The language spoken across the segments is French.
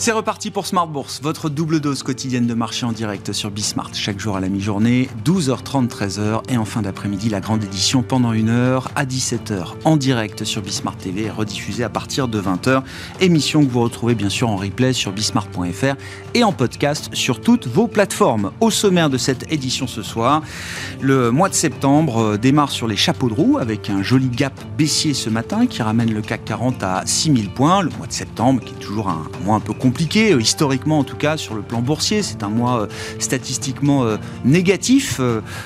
C'est reparti pour Smart Bourse, votre double dose quotidienne de marché en direct sur Bismart, chaque jour à la mi-journée, 12h30, 13h, et en fin d'après-midi, la grande édition pendant une heure à 17h en direct sur Bismart TV et rediffusée à partir de 20h. Émission que vous retrouvez bien sûr en replay sur bismart.fr et en podcast sur toutes vos plateformes. Au sommaire de cette édition ce soir, le mois de septembre euh, démarre sur les chapeaux de roue avec un joli gap baissier ce matin qui ramène le CAC 40 à 6000 points. Le mois de septembre qui est toujours un mois un peu compliqué euh, historiquement en tout cas, sur le plan boursier. C'est un mois euh, statistiquement euh, négatif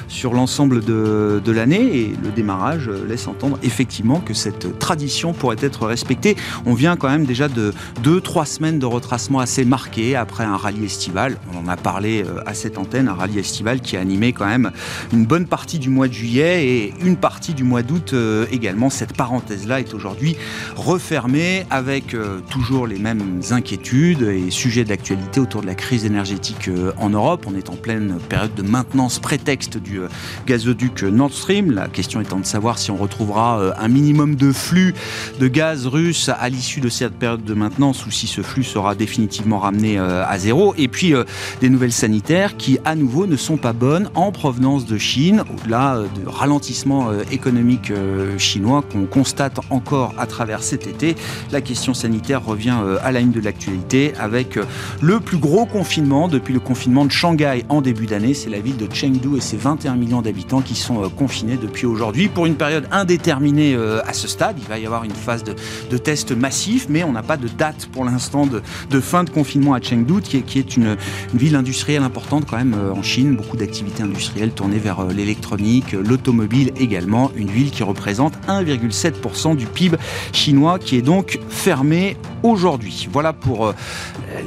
sur l'ensemble de, de l'année et le démarrage laisse entendre effectivement que cette tradition pourrait être respectée. On vient quand même déjà de deux, trois semaines de retracement assez marqué après un rallye estival. On en a parlé à cette antenne, un rallye estival qui a animé quand même une bonne partie du mois de juillet et une partie du mois d'août également. Cette parenthèse-là est aujourd'hui refermée avec toujours les mêmes inquiétudes et sujets d'actualité autour de la crise énergétique euh, en Europe. On est en pleine période de maintenance prétexte du euh, gazoduc Nord Stream. La question étant de savoir si on retrouvera euh, un minimum de flux de gaz russe à l'issue de cette période de maintenance ou si ce flux sera définitivement ramené à zéro. Et puis des nouvelles sanitaires qui à nouveau ne sont pas bonnes en provenance de Chine, au-delà de ralentissement économique chinois qu'on constate encore à travers cet été. La question sanitaire revient à la une de l'actualité avec euh, le plus gros confinement depuis le confinement de Shanghai en début d'année. C'est la ville de Chengdu et ses 21 millions d'habitants qui sont euh, confinés depuis aujourd'hui pour une période indéterminée euh, à ce stade. Il va y avoir une phase de, de tests massifs, mais on n'a pas de date pour l'instant de, fin de confinement à Chengdu, qui est, est une, ville industrielle importante quand même en Chine. Beaucoup d'activités industrielles tournées vers l'électronique, l'automobile également. Une ville qui représente 1,7% du PIB chinois, qui est donc fermée aujourd'hui. Voilà pour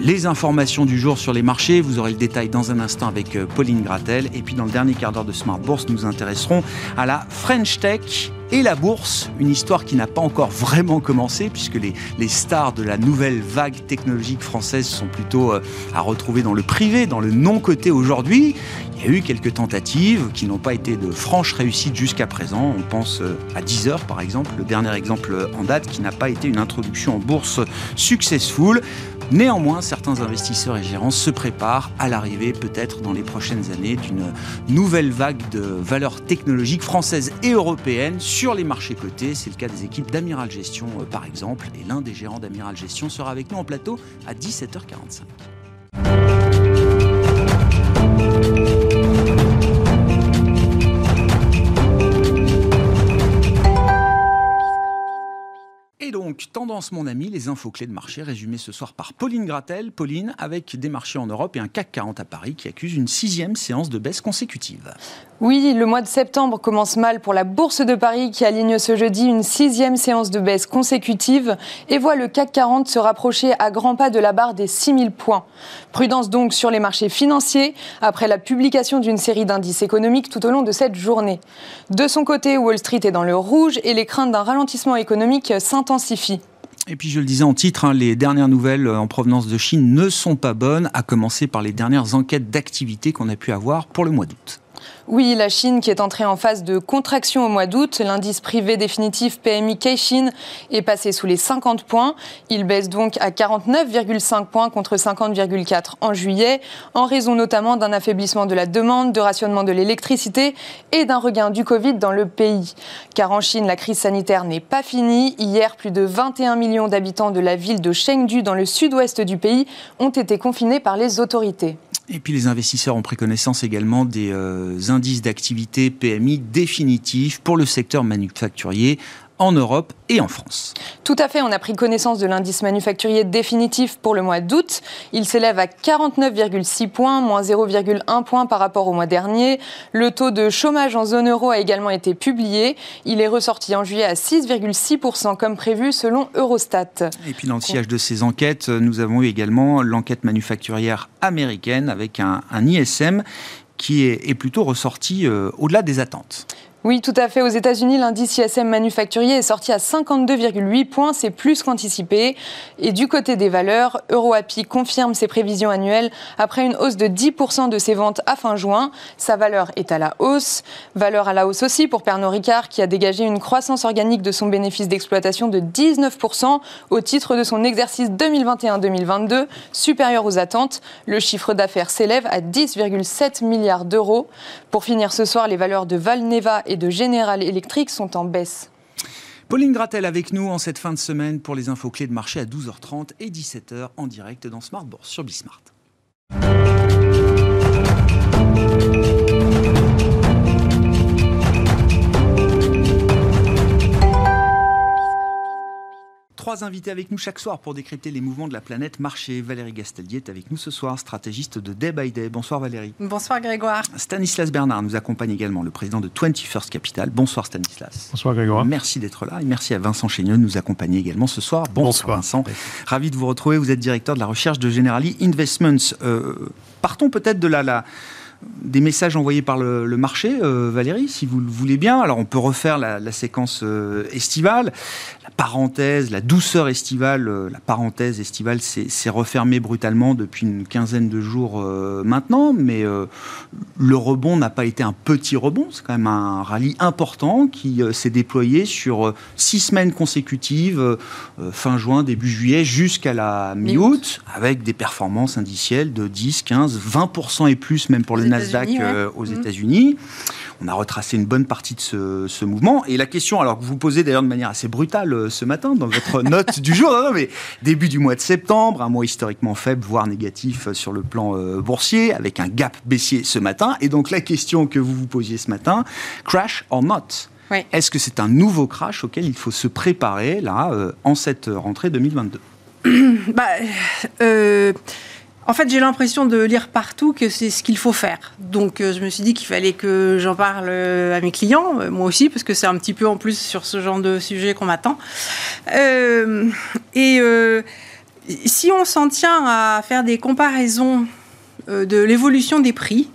les informations du jour sur les marchés. Vous aurez le détail dans un instant avec euh, Pauline Gratel. Et puis dans le dernier quart d'heure de Smart Bourse, nous intéresserons à la French Tech et la bourse, une histoire qui n'a pas encore vraiment commencé puisque les, les, stars de la nouvelle vague technologique française sont plutôt euh, à retrouver dans le privé, dans le non-côté aujourd'hui. Il y a eu quelques tentatives qui n'ont pas été de franches réussites jusqu'à présent. On pense euh, à Deezer par exemple, le dernier exemple en date qui n'a pas été une introduction en bourse successful. Néanmoins, certains investisseurs et gérants se préparent à l'arrivée, peut-être dans les prochaines années, d'une nouvelle vague de valeurs technologiques françaises et européennes sur les marchés cotés. C'est le cas des équipes d'Amiral Gestion, euh, par exemple. Et l'un des gérants d'Amiral Gestion sera avec nous en plateau à 17h45. Et donc, tendance mon ami, les infos clés de marché résumées ce soir par Pauline Gratel. Pauline, avec des marchés en Europe et un CAC 40 à Paris qui accuse une sixième séance de baisse consécutive. Oui, le mois de septembre commence mal pour la Bourse de Paris qui aligne ce jeudi une sixième séance de baisse consécutive et voit le CAC 40 se rapprocher à grands pas de la barre des 6000 points. Prudence donc sur les marchés financiers après la publication d'une série d'indices économiques tout au long de cette journée. De son côté, Wall Street est dans le rouge et les craintes d'un ralentissement économique s'intensifient et puis je le disais en titre, hein, les dernières nouvelles euh, en provenance de Chine ne sont pas bonnes, à commencer par les dernières enquêtes d'activité qu'on a pu avoir pour le mois d'août. Oui, la Chine qui est entrée en phase de contraction au mois d'août. L'indice privé définitif PMI K-Chine est passé sous les 50 points. Il baisse donc à 49,5 points contre 50,4 en juillet, en raison notamment d'un affaiblissement de la demande, de rationnement de l'électricité et d'un regain du Covid dans le pays. Car en Chine, la crise sanitaire n'est pas finie. Hier, plus de 21 millions d'habitants de la ville de Chengdu, dans le sud-ouest du pays, ont été confinés par les autorités. Et puis les investisseurs ont pris connaissance également des euh, indices d'activité PMI définitifs pour le secteur manufacturier en Europe et en France. Tout à fait, on a pris connaissance de l'indice manufacturier définitif pour le mois d'août. Il s'élève à 49,6 points, moins 0,1 point par rapport au mois dernier. Le taux de chômage en zone euro a également été publié. Il est ressorti en juillet à 6,6% comme prévu selon Eurostat. Et puis dans le sillage de ces enquêtes, nous avons eu également l'enquête manufacturière américaine avec un, un ISM qui est, plutôt ressorti euh, au-delà des attentes. Oui, tout à fait. Aux États-Unis, l'indice ISM manufacturier est sorti à 52,8 points. C'est plus qu'anticipé. Et du côté des valeurs, EuroAPI confirme ses prévisions annuelles après une hausse de 10% de ses ventes à fin juin. Sa valeur est à la hausse. Valeur à la hausse aussi pour Pernod Ricard qui a dégagé une croissance organique de son bénéfice d'exploitation de 19% au titre de son exercice 2021-2022, supérieur aux attentes. Le chiffre d'affaires s'élève à 10,7 milliards d'euros. Pour finir ce soir, les valeurs de Valneva et de General Electric sont en baisse. Pauline Gratel avec nous en cette fin de semaine pour les infos clés de marché à 12h30 et 17h en direct dans Smart Bourse sur Bismart. Trois invités avec nous chaque soir pour décrypter les mouvements de la planète marché. Valérie Gasteldier est avec nous ce soir, stratégiste de Day by Day. Bonsoir Valérie. Bonsoir Grégoire. Stanislas Bernard nous accompagne également, le président de 21st Capital. Bonsoir Stanislas. Bonsoir Grégoire. Merci d'être là et merci à Vincent Chénieux de nous accompagner également ce soir. Bonsoir, Vincent. Ravi de vous retrouver. Vous êtes directeur de la recherche de Generali Investments. Euh, partons peut-être de la, la des messages envoyés par le, marché, euh, Valérie, si vous le voulez bien. Alors on peut refaire la, séquence euh, estivale. La parenthèse, la douceur estivale, euh, la parenthèse estivale s'est refermée brutalement depuis une quinzaine de jours maintenant, mais le rebond n'a pas été un petit rebond, c'est quand même un rallye important qui s'est déployé sur six semaines consécutives, fin juin, début juillet, jusqu'à la mi-août, avec des performances indicielles de 10, 15, 20% et plus, même pour le Nasdaq euh, aux mmh. États-Unis. On a retracé une bonne partie de ce, mouvement. Et la question, alors que vous posez d'ailleurs de manière assez brutale euh, ce matin dans votre note du jour, non, mais début du mois de septembre, un mois historiquement faible, voire négatif euh, sur le plan boursier, avec un gap baissier ce matin. Et donc la question que vous vous posiez ce matin, crash or not? Est-ce que c'est un nouveau crash auquel il faut se préparer là en cette rentrée 2022 bah, en fait, j'ai l'impression de lire partout que c'est ce qu'il faut faire. Donc, euh, je me suis dit qu'il fallait que j'en parle euh, à mes clients, euh, moi aussi, parce que c'est un petit peu en plus sur ce genre de sujet qu'on m'attend. et si on s'en tient à faire des comparaisons de l'évolution des prix,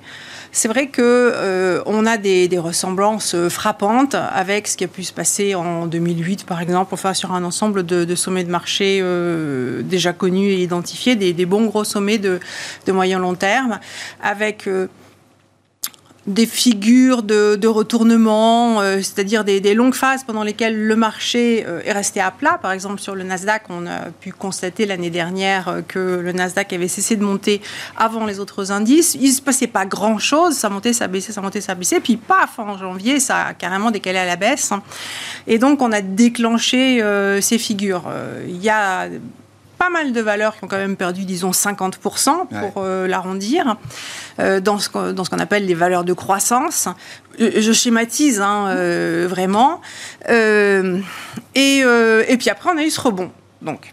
c'est vrai que euh, on a des, ressemblances euh, frappantes avec ce qui a pu se passer en 2008, par exemple, enfin sur un ensemble de, sommets de marché euh, déjà connus et identifiés, des, bons gros sommets de, de moyen long terme, avec des figures de, retournement, euh, c'est-à-dire des, longues phases pendant lesquelles le marché euh, est resté à plat. Par exemple, sur le Nasdaq, on a pu constater l'année dernière euh, que le Nasdaq avait cessé de monter avant les autres indices. Il ne se passait pas grand-chose, ça montait, ça baissait, ça montait, ça baissait. Puis paf, en janvier, ça a carrément décalé à la baisse. Et donc, on a déclenché ces figures. Il y a pas mal de valeurs qui ont quand même perdu, disons, 50% pour euh, l'arrondir, euh, dans ce qu'on appelle les valeurs de croissance. Euh, je schématise hein, vraiment. Et, et, puis après, on a eu ce rebond. Donc.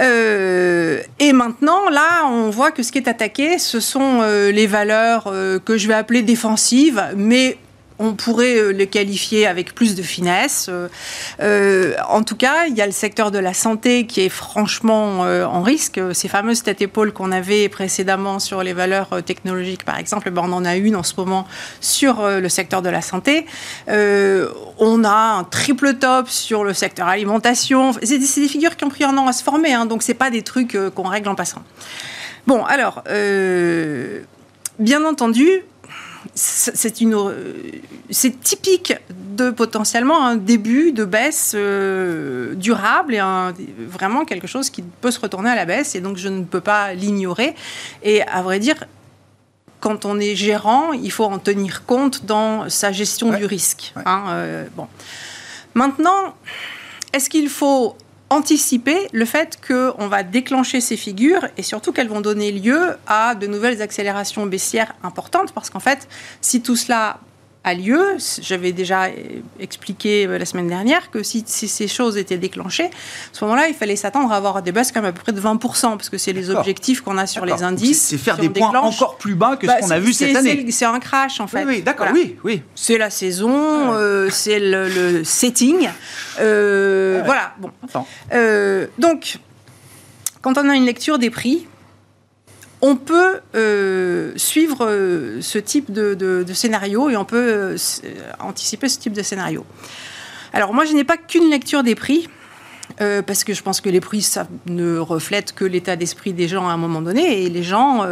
et maintenant, là, on voit que ce qui est attaqué, ce sont les valeurs que je vais appeler défensives, mais on pourrait euh, les qualifier avec plus de finesse. Euh, euh, en tout cas, il y a le secteur de la santé qui est franchement en risque. Ces fameuses têtes-épaules qu'on avait précédemment sur les valeurs technologiques, par exemple, ben, on en a une en ce moment sur le secteur de la santé. on a un triple top sur le secteur alimentation. C'est des, figures qui ont pris un an à se former, hein, donc c'est pas des trucs qu'on règle en passant. Bon, alors, bien entendu, c'est une, c'est typique de potentiellement un début de baisse euh, durable et vraiment quelque chose qui peut se retourner à la baisse. Et donc, je ne peux pas l'ignorer. Et à vrai dire, quand on est gérant, il faut en tenir compte dans sa gestion du risque. Hein, euh, bon. Maintenant, est-ce qu'il faut anticiper le fait qu'on va déclencher ces figures et surtout qu'elles vont donner lieu à de nouvelles accélérations baissières importantes parce qu'en fait, si tout cela a lieu. J'avais déjà expliqué euh, la semaine dernière que si, ces choses étaient déclenchées, à ce moment-là, il fallait s'attendre à avoir des baisses quand même à peu près de 20%, parce que c'est les objectifs qu'on a sur les indices. C'est faire des points encore plus bas que ce bah, qu'on a vu cette année. C'est un crash, en fait. Oui, d'accord, oui, oui. C'est la saison, euh, c'est le, setting. Euh, voilà, bon. donc, quand on a une lecture des prix, on peut suivre ce type de, scénario et on peut anticiper ce type de scénario. Alors moi, je n'ai pas qu'une lecture des prix. parce que je pense que les prix, ça ne reflète que l'état d'esprit des gens à un moment donné. Et les gens,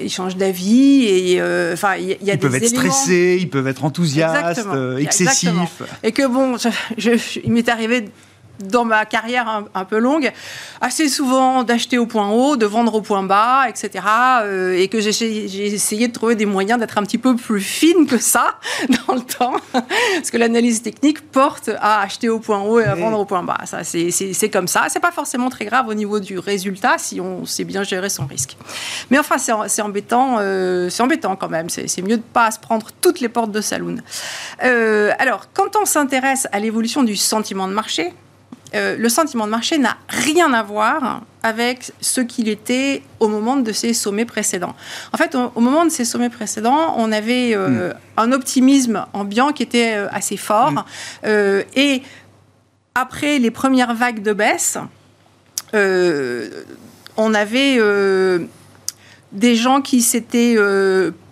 ils changent d'avis et euh, enfin il y, a ils peuvent être stressés, ils peuvent être enthousiastes, euh, excessifs. Et que bon, il m'est arrivé dans ma carrière un, peu longue, assez souvent d'acheter au point haut, de vendre au point bas, etc. Euh, et que j'ai essayé de trouver des moyens d'être un petit peu plus fine que ça dans le temps. Parce que l'analyse technique porte à acheter au point haut et à vendre au point bas. Ça, c'est comme ça. C'est pas forcément très grave au niveau du résultat si on sait bien gérer son risque. Mais enfin, c'est embêtant, euh, c'est embêtant quand même. C'est mieux de pas se prendre toutes les portes de saloon. Euh, alors, quand on s'intéresse à l'évolution du sentiment de marché, euh, le sentiment de marché n'a rien à voir avec ce qu'il était au moment de ces sommets précédents. En fait, au, moment de ces sommets précédents, on avait euh, hmm. un optimisme ambiant qui était euh, assez fort. Hmm. et après les premières vagues de baisse, on avait des gens qui s'étaient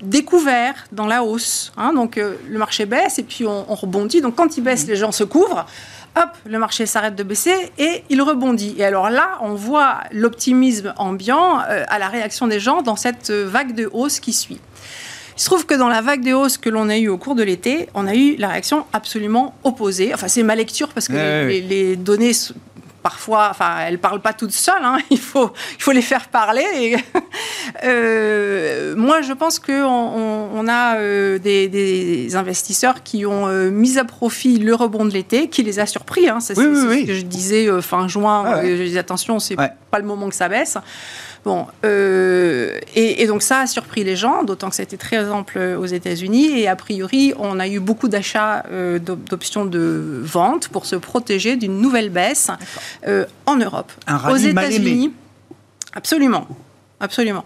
découverts dans la hausse. Hein. donc le marché baisse et puis on, rebondit. Donc quand il baisse, hmm. les gens se couvrent hop, le marché s'arrête de baisser et il rebondit. Et alors là, on voit l'optimisme ambiant euh, à la réaction des gens dans cette vague de hausse qui suit. Il se trouve que dans la vague de hausse que l'on a eue au cours de l'été, on a eu la réaction absolument opposée. Enfin, c'est ma lecture parce que les, les, données parfois, enfin, elles parlent pas toutes seules. Hein. il faut, il faut les faire parler. Et euh, moi, je pense qu'on on, a euh, des, investisseurs qui ont euh, mis à profit le rebond de l'été, qui les a surpris. Hein. C'est ce que je disais fin juin. Ah je disais attention, c'est pas le moment que ça baisse. Bon, euh, et, donc ça a surpris les gens, d'autant que c'était très ample aux États-Unis. Et a priori, on a eu beaucoup d'achats euh, d'options de vente pour se protéger d'une nouvelle baisse euh, en Europe. Un aux États-Unis, absolument, absolument.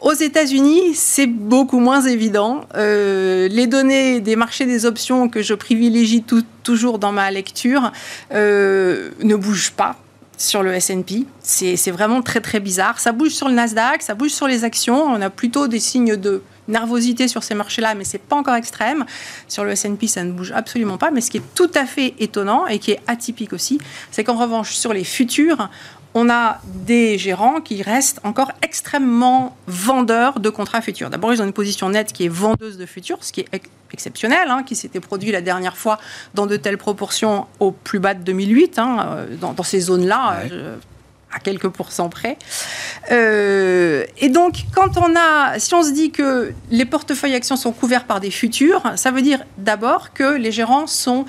Aux États-Unis, c'est beaucoup moins évident. les données des marchés des options que je privilégie toujours dans ma lecture ne bougent pas sur le S&P. C'est vraiment très très bizarre. Ça bouge sur le Nasdaq, ça bouge sur les actions. On a plutôt des signes de nervosité sur ces marchés-là, mais c'est pas encore extrême. Sur le S&P, ça ne bouge absolument pas. Mais ce qui est tout à fait étonnant et qui est atypique aussi, c'est qu'en revanche, sur les futurs, on a des gérants qui restent encore extrêmement vendeurs de contrats futurs. D'abord, ils ont une position nette qui est vendeuse de futurs, ce qui est exceptionnel, hein, qui s'était produit la dernière fois dans de telles proportions au plus bas de 2008, hein, euh, dans, ces zones-là. Euh, à quelques pourcents près. Euh, et donc, quand on a, si on se dit que les portefeuilles actions sont couverts par des futurs, ça veut dire d'abord que les gérants sont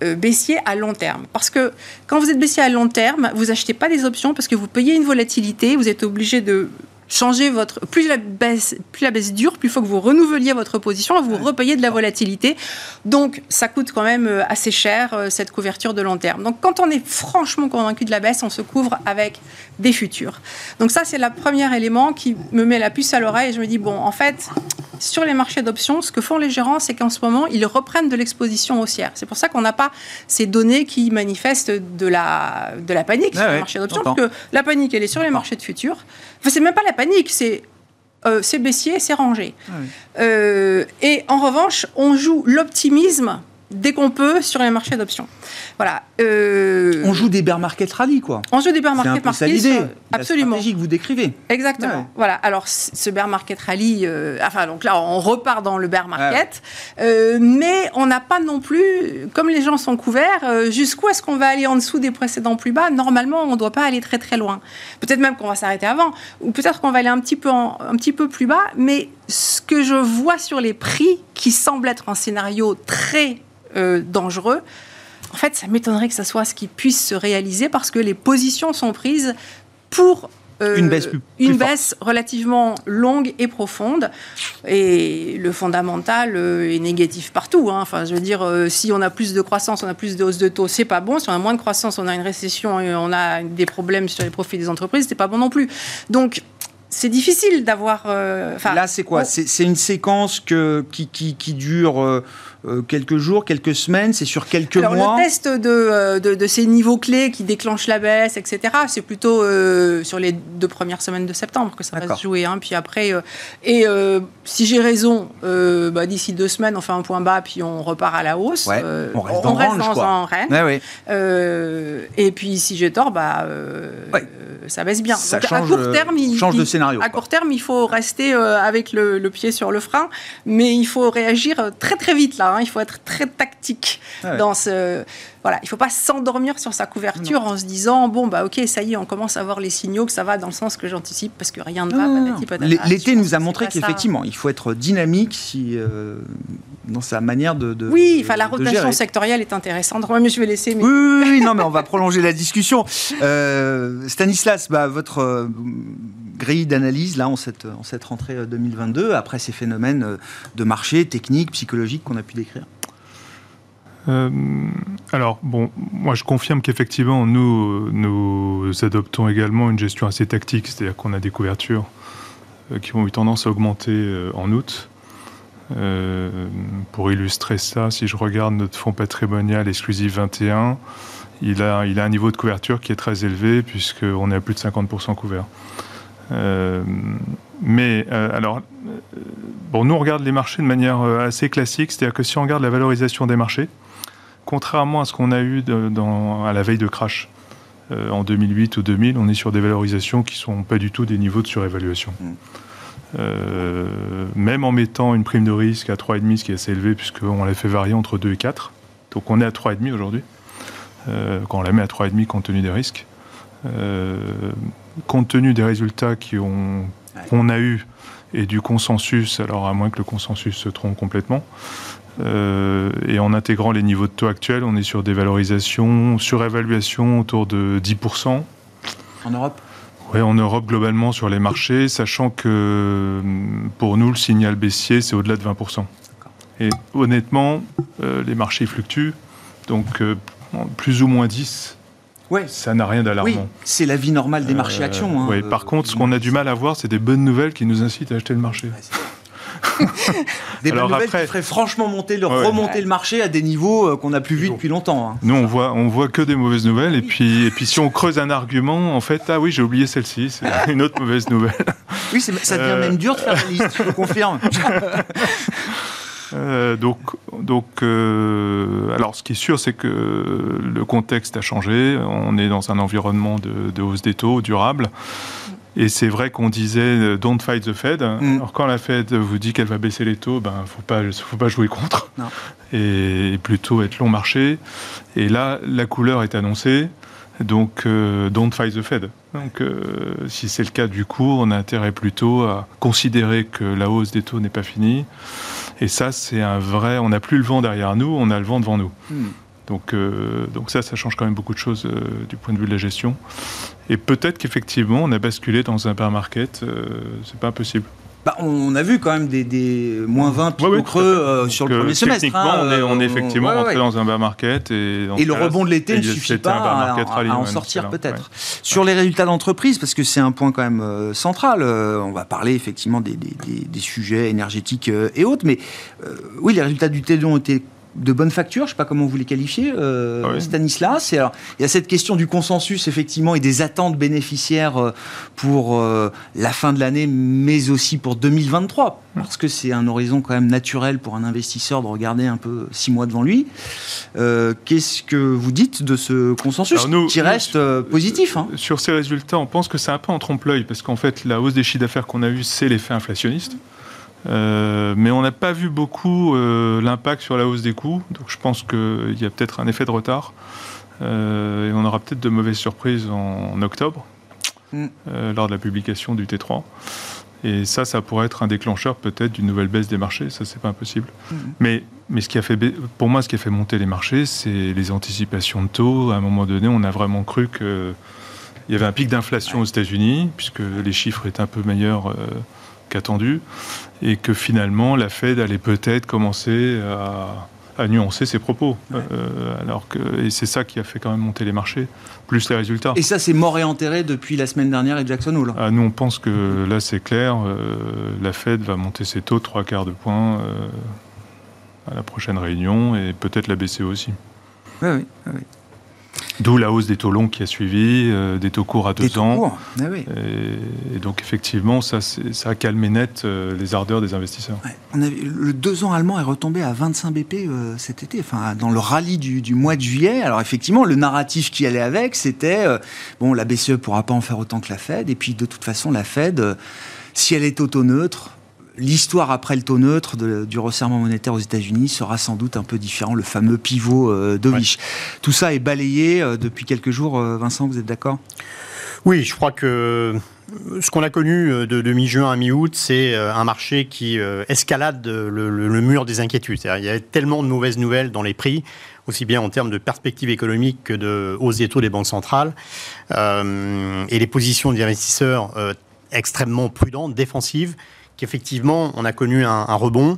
baissiers à long terme. Parce que quand vous êtes baissier à long terme, vous achetez pas des options parce que vous payez une volatilité, vous êtes obligé de changer votre. Plus la baisse, plus la baisse dure, plus il faut que vous renouveliez votre position, vous repayez de la volatilité. Donc, ça coûte quand même euh, assez cher, euh, cette couverture de long terme. Donc, quand on est franchement convaincu de la baisse, on se couvre avec des futurs. Donc, ça, c'est le premier élément qui me met la puce à l'oreille je me dis, bon, en fait, sur les marchés d'options, ce que font les gérants, c'est qu'en ce moment, ils reprennent de l'exposition haussière. C'est pour ça qu'on n'a pas ces données qui manifestent de la, de la panique sur les marchés d'options, parce que la panique, elle est sur les marchés de futurs. Enfin, c'est même pas la panique, c'est euh, c'est baissier, c'est rangé. Ah euh, et en revanche, on joue l'optimisme dès qu'on peut sur les marchés d'options. Voilà. Euh, on joue des bear market rally, quoi. On joue des bear market rally. C'est l'idée. Absolument. La stratégie que vous décrivez. Exactement. Voilà. Alors, ce bear market rally, euh, enfin, donc là, on repart dans le bear market, euh, mais on n'a pas non plus, comme les gens sont couverts, jusqu'où est-ce qu'on va aller en dessous des précédents plus bas? Normalement, on ne doit pas aller très très loin. Peut-être même qu'on va s'arrêter avant, ou peut-être qu'on va aller un petit peu un petit peu plus bas. Mais ce que je vois sur les prix, qui semble être un scénario très euh, dangereux. En fait, ça m'étonnerait que ça soit ce qui puisse se réaliser parce que les positions sont prises pour euh, une, baisse, une baisse, relativement longue et profonde. Et le fondamental euh, est négatif partout. Hein. Enfin, je veux dire, si on a plus de croissance, on a plus de hausse de taux, c'est pas bon. Si on a moins de croissance, on a une récession et on a des problèmes sur les profits des entreprises, c'est pas bon non plus. Donc, c'est difficile d'avoir. euh, Là, c'est quoi? on- C'est c'est une séquence que, qui, qui, qui dure euh, quelques jours, quelques semaines C'est sur quelques Alors, mois le test de, euh, de, de ces niveaux clés qui déclenchent la baisse, etc., c'est plutôt euh, sur les deux premières semaines de septembre que ça va se jouer. hein. Puis après, euh, et si j'ai raison, bah, d'ici deux semaines, on fait un point bas, puis on repart à la hausse. Ouais, on reste dans range, dans un range. Ouais, ouais. Euh, et puis si j'ai tort, bah, ça baisse bien. Ça Donc, change, à court terme, il, change de scénario. à quoi. court terme, il faut rester avec le, le pied sur le frein, mais il faut réagir très très vite là. hein. Il faut être très tactique Ah ouais. dans ce. Voilà, il faut pas s'endormir sur sa couverture en se disant bon bah ok ça y est, on commence à voir les signaux que ça va dans le sens que j'anticipe parce que rien ne va. L- L'été nous a montré qu'effectivement, il faut être dynamique si, euh, dans sa manière de. de- Oui, enfin la rotation gérer. sectorielle est intéressante. Moi, mais je vais laisser. Mais... Oui, oui, oui, non, mais on va prolonger la discussion. Euh, Stanislas, bah, votre euh, grille d'analyse, là, en cette, en cette rentrée euh, 2022, après ces phénomènes euh, de marché, techniques, psychologiques qu'on a pu décrire Euh, alors, bon, moi je confirme qu'effectivement, nous, nous adoptons également une gestion assez tactique, c'est-à-dire qu'on a des couvertures euh, qui ont eu tendance à augmenter euh, en août. Euh, pour illustrer ça, si je regarde notre fonds patrimonial exclusif 21, il a, il a un niveau de couverture qui est très élevé puisqu'on est à plus de 50% couvert. Euh, mais euh, alors, euh, bon, nous on regarde les marchés de manière assez classique, c'est-à-dire que si on regarde la valorisation des marchés, contrairement à ce qu'on a eu de- dans- à la veille de crash euh, en 2008 ou 2000, on est sur des valorisations qui sont pas du tout des niveaux de surévaluation. Mm. Euh, même en mettant une prime de risque à 3,5, ce qui est assez élevé, puisqu'on l'a fait varier entre 2 et 4. Donc on est à 3,5 aujourd'hui, quand on la met à 3,5 compte tenu des risques. Euh, compte tenu des résultats qu'on a eu et du consensus, alors à moins que le consensus se trompe complètement, euh, et en intégrant les niveaux de taux actuels, on est sur des valorisations, surévaluation autour de 10%. en Europe? Ouais, en Europe globalement sur les marchés, sachant que hum, pour nous le signal baissier c'est au-delà de 20%. Et honnêtement, euh, les marchés fluctuent, donc euh, plus ou moins 10, Ouais. ça n'a rien d'alarmant. Oui, c'est la vie normale des marchés Euh, actions. hein. ouais, Euh, par contre, ce qu'on a du mal à voir, c'est des bonnes nouvelles qui nous incitent à acheter le marché. Des Alors bonnes nouvelles après- qui feraient franchement monter, le, Ouais. remonter le marché à des niveaux euh, qu'on n'a plus vus depuis longtemps. hein. Nous, on voit, on voit que des mauvaises nouvelles, et puis, et puis si on creuse un argument, en fait, ah oui, j'ai oublié celle-ci, c'est une autre mauvaise nouvelle. Oui, ça devient Euh. même dur de faire la liste, je le confirme. Euh, donc, donc euh, alors, ce qui est sûr, c'est que le contexte a changé. On est dans un environnement de, de hausse des taux durable. Et c'est vrai qu'on disait euh, don't fight the Fed. Mm. Alors quand la Fed vous dit qu'elle va baisser les taux, ben faut pas faut pas jouer contre. Non. Et plutôt être long marché. Et là, la couleur est annoncée. Donc euh, don't fight the Fed. Donc euh, si c'est le cas du coup, on a intérêt plutôt à considérer que la hausse des taux n'est pas finie. Et ça, c'est un vrai. On n'a plus le vent derrière nous, on a le vent devant nous. Hmm. Donc, euh, donc ça, ça change quand même beaucoup de choses euh, du point de vue de la gestion. Et peut-être qu'effectivement, on a basculé dans un bear market. euh, c'est pas impossible. Bah, on a vu quand même des, des moins 20 picots Ouais, à creux euh, sur le euh, premier semestre. Techniquement, hein, on, est, on est euh, effectivement rentré ouais. dans un bear market. Et, le rebond de l'été ne suffit pas à, en sortir peut-être. Sur les résultats d'entreprise, parce que c'est un point quand même euh, central, euh, on va parler effectivement des, des- sujets énergétiques euh, et autres, mais euh, oui, les résultats du T2 ont été de bonne facture, je ne sais pas comment vous les qualifiez, euh, Ah oui. Stanislas. Et alors, il y a cette question du consensus, effectivement, et des attentes bénéficiaires euh, pour euh, la fin de l'année, mais aussi pour 2023, parce que c'est un horizon quand même naturel pour un investisseur de regarder un peu six mois devant lui. Qu'est-ce que vous dites de ce consensus nous- qui nous, reste positif hein? Sur ces résultats, on pense que c'est un peu en trompe-l'œil, parce qu'en fait, la hausse des chiffres d'affaires qu'on a eu, c'est l'effet inflationniste. Euh, mais on n'a pas vu beaucoup euh, l'impact sur la hausse des coûts, donc je pense qu'il y a peut-être un effet de retard. Euh, et on aura peut-être de mauvaises surprises en, en octobre, Mm. lors de la publication du T3. Et ça, ça pourrait être un déclencheur peut-être d'une nouvelle baisse des marchés, ça c'est pas impossible. Mhm. Mais, mais ce qui a fait, pour moi, ce qui a fait monter les marchés, c'est les anticipations de taux. À un moment donné, on a vraiment cru que il y avait un pic d'inflation aux États-Unis, puisque les chiffres étaient un peu meilleurs qu'attendus, et que finalement la Fed allait peut-être commencer à a nuancé ses propos. Euh, alors que, et c'est ça qui a fait quand même monter les marchés, plus les résultats. Et ça, c'est mort et enterré depuis la semaine dernière et Jackson Hole ah, Nous, on pense que là, c'est clair. Euh, la Fed va monter ses taux de trois quarts de point euh, à la prochaine réunion et peut-être la BCE aussi. Oui, oui. oui. D'où la hausse des taux longs qui a suivi, euh, des taux courts à deux ans. Ah et, donc effectivement, ça, ça a calmé net euh, les ardeurs des investisseurs. On avait, le deux ans allemand est retombé à 25 BP euh, cet été, enfin dans le rallye du, mois de juillet. Alors effectivement, le narratif qui allait avec, c'était bon, la BCE pourra pas en faire autant que la Fed, et puis de toute façon, la Fed, si elle est auto-neutre, l'histoire après le taux neutre du resserrement monétaire aux États-Unis sera sans doute un peu différent, le fameux pivot euh, Tout ça est balayé euh, depuis quelques jours. Euh, Vincent, vous êtes d'accord? Oui, je crois que ce qu'on a connu euh, de, mi-juin à mi-août, c'est un marché qui escalade le, mur des inquiétudes. Il y a tellement de mauvaises nouvelles dans les prix aussi bien en termes de perspectives économiques que de hausse des taux des banques centrales. et les positions des investisseurs extrêmement prudentes, défensives, qu'effectivement, on a connu un, rebond.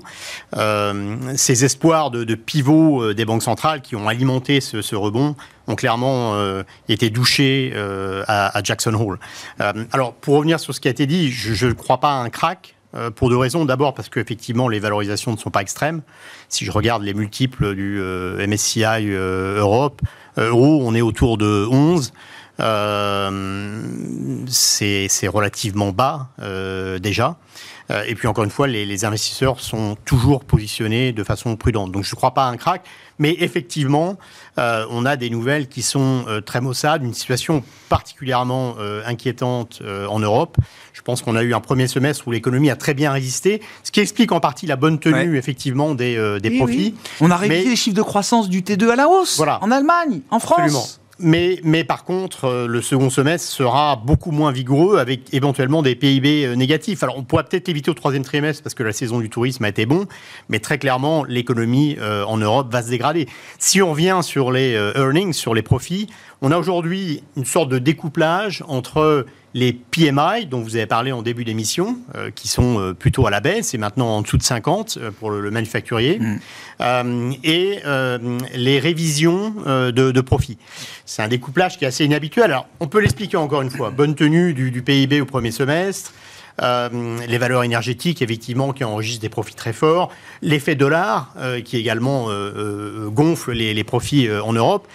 Euh, ces espoirs de, pivot euh, des banques centrales qui ont alimenté ce, rebond ont clairement euh, été douchés à, Jackson Hole. alors, pour revenir sur ce qui a été dit, je ne crois pas à un crack. pour deux raisons. D'abord parce qu'effectivement, les valorisations ne sont pas extrêmes. Si je regarde les multiples du MSCI Europe, euro, on est autour de 11. c'est relativement bas déjà. Euh, et puis encore une fois, les, investisseurs sont toujours positionnés de façon prudente. Donc je ne crois pas à un crack, mais effectivement, euh, on a des nouvelles qui sont euh, très maussades, une situation particulièrement inquiétante en Europe. Je pense qu'on a eu un premier semestre où l'économie a très bien résisté, ce qui explique en partie la bonne tenue effectivement des, des profits. On a révisé les chiffres de croissance du T2 à la hausse voilà. en Allemagne, en France. Absolument. Mais, mais, par contre, euh, le second semestre sera beaucoup moins vigoureux avec éventuellement des PIB euh, négatifs. Alors on pourra peut-être l'éviter au troisième trimestre parce que la saison du tourisme a été bon, mais très clairement, l'économie euh, en Europe va se dégrader. Si on revient sur les earnings, sur les profits, on a aujourd'hui une sorte de découplage entre les PMI, dont vous avez parlé en début d'émission, euh, qui sont euh, plutôt à la baisse et maintenant en dessous de 50 euh, pour le, manufacturier, mm. et les révisions de, de profit. C'est un découplage qui est assez inhabituel. Alors, on peut l'expliquer encore une fois. Bonne tenue du, du PIB au premier semestre, euh, les valeurs énergétiques, effectivement, qui enregistrent des profits très forts, l'effet dollar, euh, qui également euh, gonfle les, profits en Europe.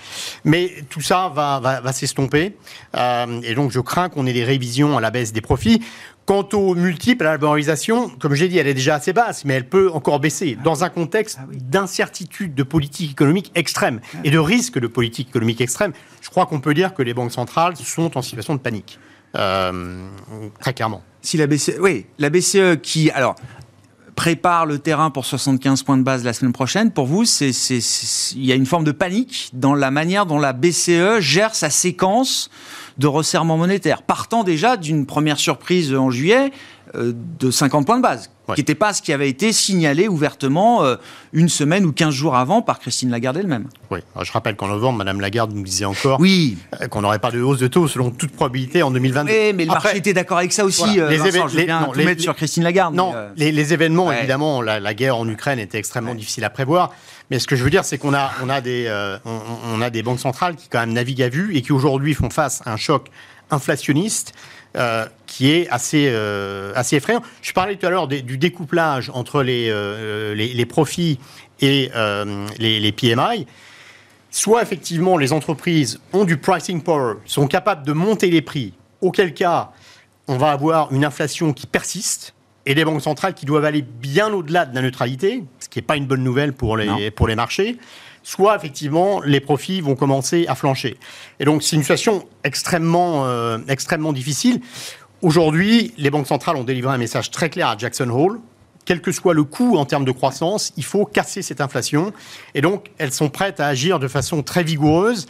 Mais tout ça va, va s'estomper. et donc, je crains qu'on ait des révisions à la baisse des profits. Quant aux multiples, à la valorisation, comme j'ai dit, elle est déjà assez basse, mais elle peut encore baisser dans un contexte ah d'incertitude de politique économique extrême et de risque de politique économique extrême. Je crois qu'on peut dire que les banques centrales sont en situation de panique, très clairement. Si la BCE, oui, la BCE qui, alors, prépare le terrain pour 75 points de base la semaine prochaine, pour vous, il y a une forme de panique dans la manière dont la BCE gère sa séquence de resserrement monétaire, partant déjà d'une première surprise en juillet euh, de 50 points de base, qui n'était pas ce qui avait été signalé ouvertement euh, une semaine ou 15 jours avant par Christine Lagarde elle-même. Oui, je rappelle qu'en novembre, Madame Lagarde nous disait encore oui. Euh, qu'on n'aurait pas de hausse de taux selon toute probabilité en 2022. Oui, mais le marché était d'accord avec ça aussi. les Vincent, je bien tout mettre sur Christine Lagarde. Non, les, événements, évidemment, la, guerre en Ukraine était extrêmement difficile à prévoir. Mais ce que je veux dire, c'est qu'on a, on a, des, on, a des banques centrales qui quand même naviguent à vue et qui aujourd'hui font face à un choc inflationniste euh, qui est assez, euh, assez effrayant. Je parlais tout à l'heure du découplage entre les, euh, les, profits et les, les, PMI. Soit effectivement les entreprises ont du pricing power, sont capables de monter les prix, auquel cas on va avoir une inflation qui persiste, et des banques centrales qui doivent aller bien au-delà de la neutralité, ce qui n'est pas une bonne nouvelle pour les, pour les marchés soit effectivement les profits vont commencer à flancher. Et donc c'est une situation extrêmement, euh, extrêmement difficile. Aujourd'hui, les banques centrales ont délivré un message très clair à Jackson Hole. Quel que soit le coût en termes de croissance, il faut casser cette inflation. Et donc, elles sont prêtes à agir de façon très vigoureuse.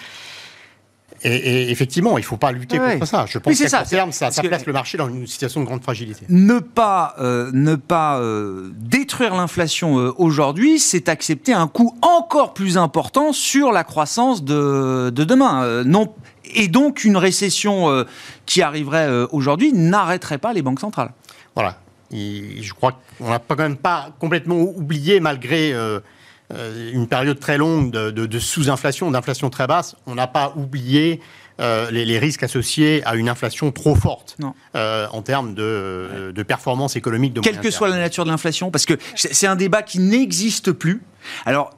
Et, effectivement, il ne faut pas lutter contre ça. Je pense qu'à terme, ça, place le marché dans une situation de grande fragilité. Ne pas, euh, ne pas euh, détruire l'inflation euh, aujourd'hui, c'est accepter un coût encore plus important sur la croissance de, de demain. non, et donc, une récession qui arriverait aujourd'hui n'arrêterait pas les banques centrales. Voilà. je crois qu'on n'a quand même pas complètement oublié, malgré une période très longue de, de sous-inflation, d'inflation très basse, on n'a pas oublié euh, les, risques associés à une inflation trop forte euh, en termes de, de, performance économique. De Quelle que soit la nature de l'inflation, parce que c'est un débat qui n'existe plus. Alors,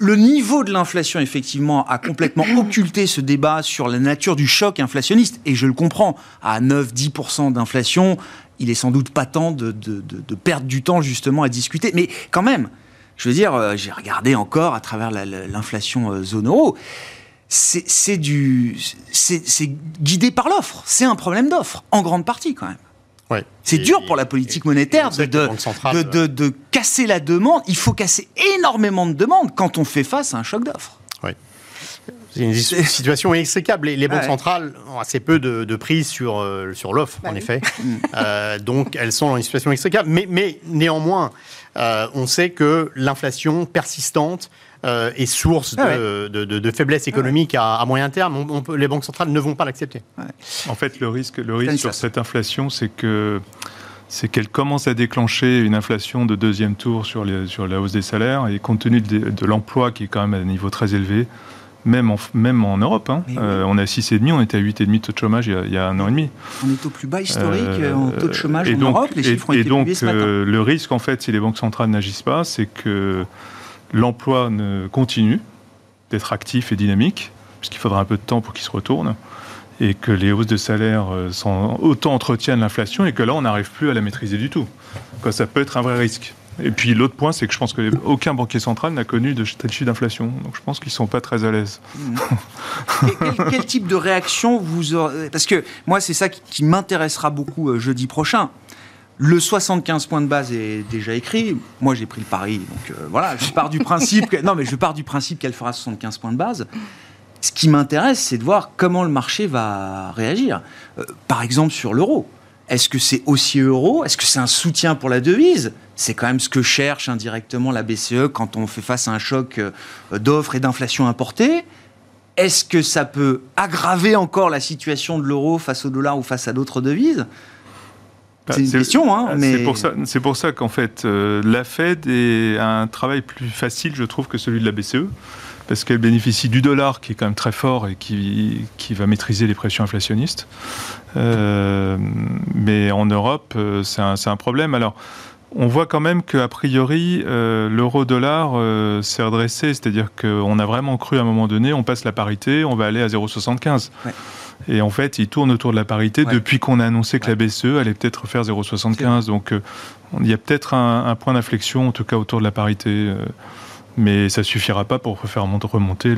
le niveau de l'inflation, effectivement, a complètement occulté ce débat sur la nature du choc inflationniste, et je le comprends, à 9-10% d'inflation, il est sans doute pas temps de, de, perdre du temps justement à discuter. Mais quand même, je veux dire, euh, j'ai regardé encore à travers l'inflation zone euro c'est du, c'est guidé par l'offre. C'est un problème d'offre, en grande partie quand même. Ouais. C'est dur pour la politique monétaire de, de, de, casser la demande. Il faut casser énormément de demandes quand on fait face à un choc d'offres. C'est une situation inextricable. Les, les banques centrales ont assez peu de, prise sur, euh, sur l'offre, bah en effet. Mm. Euh, donc, elles sont dans une situation inextricable. Mais, mais néanmoins, euh, on sait que l'inflation persistante euh, est source ah de, faiblesse économique à, moyen terme. les banques centrales ne vont pas l'accepter. En fait, le risque, le risque sur cette inflation, c'est que c'est qu'elle commence à déclencher une inflation de deuxième tour sur, les, sur la hausse des salaires et compte tenu de, l'emploi qui est quand même à un niveau très élevé, même en, même en Europe. Hein, euh, on est à 6,5, on était à 8,5 taux de chômage il y, a, un an et demi. On est au plus bas historique euh, en taux de chômage en Europe. Les chiffres ont été donc, le risque, en fait, si les banques centrales n'agissent pas, c'est que l'emploi ne continue d'être actif et dynamique, puisqu'il faudra un peu de temps pour qu'il se retourne, et que les hausses de salaire euh, sont, autant entretiennent l'inflation, et que là, on n'arrive plus à la maîtriser du tout. ça peut être un vrai risque. Et puis l'autre point, c'est que je pense qu'aucun banquier central n'a connu de tel chiffre d'inflation. Donc je pense qu'ils ne sont pas très à l'aise. Mmh. quel, type de réaction vous aurez? Parce que moi, c'est ça qui m'intéressera beaucoup euh, jeudi prochain. Le 75 points de base est déjà écrit. Moi, j'ai pris le pari, donc euh, voilà, je pars du principe. Que, non, mais je pars du principe qu'elle fera 75 points de base. Ce qui m'intéresse, c'est de voir comment le marché va réagir. Euh, par exemple, sur l'euro. Est-ce que c'est aussi euro? Est-ce que c'est un soutien pour la devise? C'est quand même ce que cherche indirectement la BCE quand on fait face à un choc euh, d'offres et d'inflation importée. Est-ce que ça peut aggraver encore la situation de l'euro face au dollar ou face à d'autres devises? Bah, c'est une question, hein, mais... C'est pour ça, c'est pour ça qu'en fait, euh, la Fed est un travail plus facile, je trouve, que celui de la BCE, parce qu'elle bénéficie du dollar qui est quand même très fort et qui, qui va maîtriser les pressions inflationnistes. Euh, mais en Europe, c'est un, un, problème. Alors, on voit quand même qu'a priori, l'euro-dollar s'est redressé, c'est-à-dire qu'on a vraiment cru à un moment donné, on passe la parité, on va aller à 0,75. Ouais. Et en fait, il tourne autour de la parité depuis qu'on a annoncé que la BCE allait peut-être faire 0,75. Donc, euh, il y a peut-être un, point d'inflexion, en tout cas autour de la parité. Euh, mais ça suffira pas pour faire remonter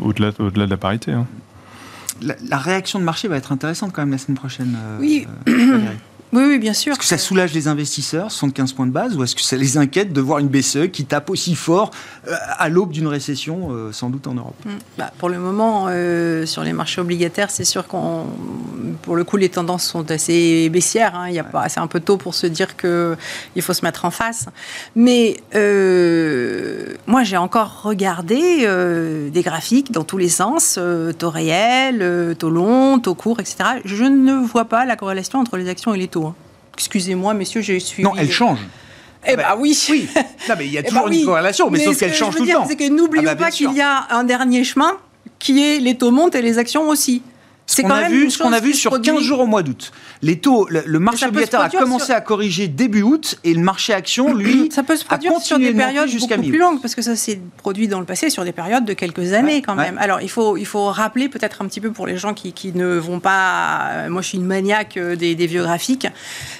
au-delà de la parité. Hein. La, réaction de marché va être intéressante quand même la semaine prochaine. Euh, oui. Oui, oui, bien sûr. Est-ce que ça soulage les investisseurs, 75 points de base, ou est-ce que ça les inquiète de voir une BCE qui tape aussi fort euh, à l'aube d'une récession, euh, sans doute en Europe? Mm. bah, Pour le moment, euh, sur les marchés obligataires, c'est sûr qu'on, pour le coup, les tendances sont assez baissières. Hein. Il y a pas, c'est un peu tôt pour se dire qu'il faut se mettre en face. Mais moi, j'ai encore regardé des graphiques dans tous les sens, taux réel, taux long, taux court, etc. Je ne vois pas la corrélation entre les actions et les taux. Excusez-moi, messieurs, j'ai suivi. Non, elle change. Eh bien oui. Oui. Non, mais il y a eh toujours ben une corrélation, mais, sauf qu'elle change tout le temps. C'est que n'oublions ah bah, pas qu'il y a un dernier chemin qui est les taux montent et les actions aussi. Ce qu'on a vu, ce qu'on a vu sur 15 jours au mois d'août. Les taux, le, marché obligataire a commencé à corriger début août et le marché action, lui, ça peut se produire sur des périodes beaucoup plus longues parce que ça s'est produit dans le passé sur des périodes de quelques années quand même. Alors il faut il faut rappeler peut-être un petit peu pour les gens qui, qui ne vont pas. Euh, moi, je suis une maniaque euh, des, des vieux graphiques.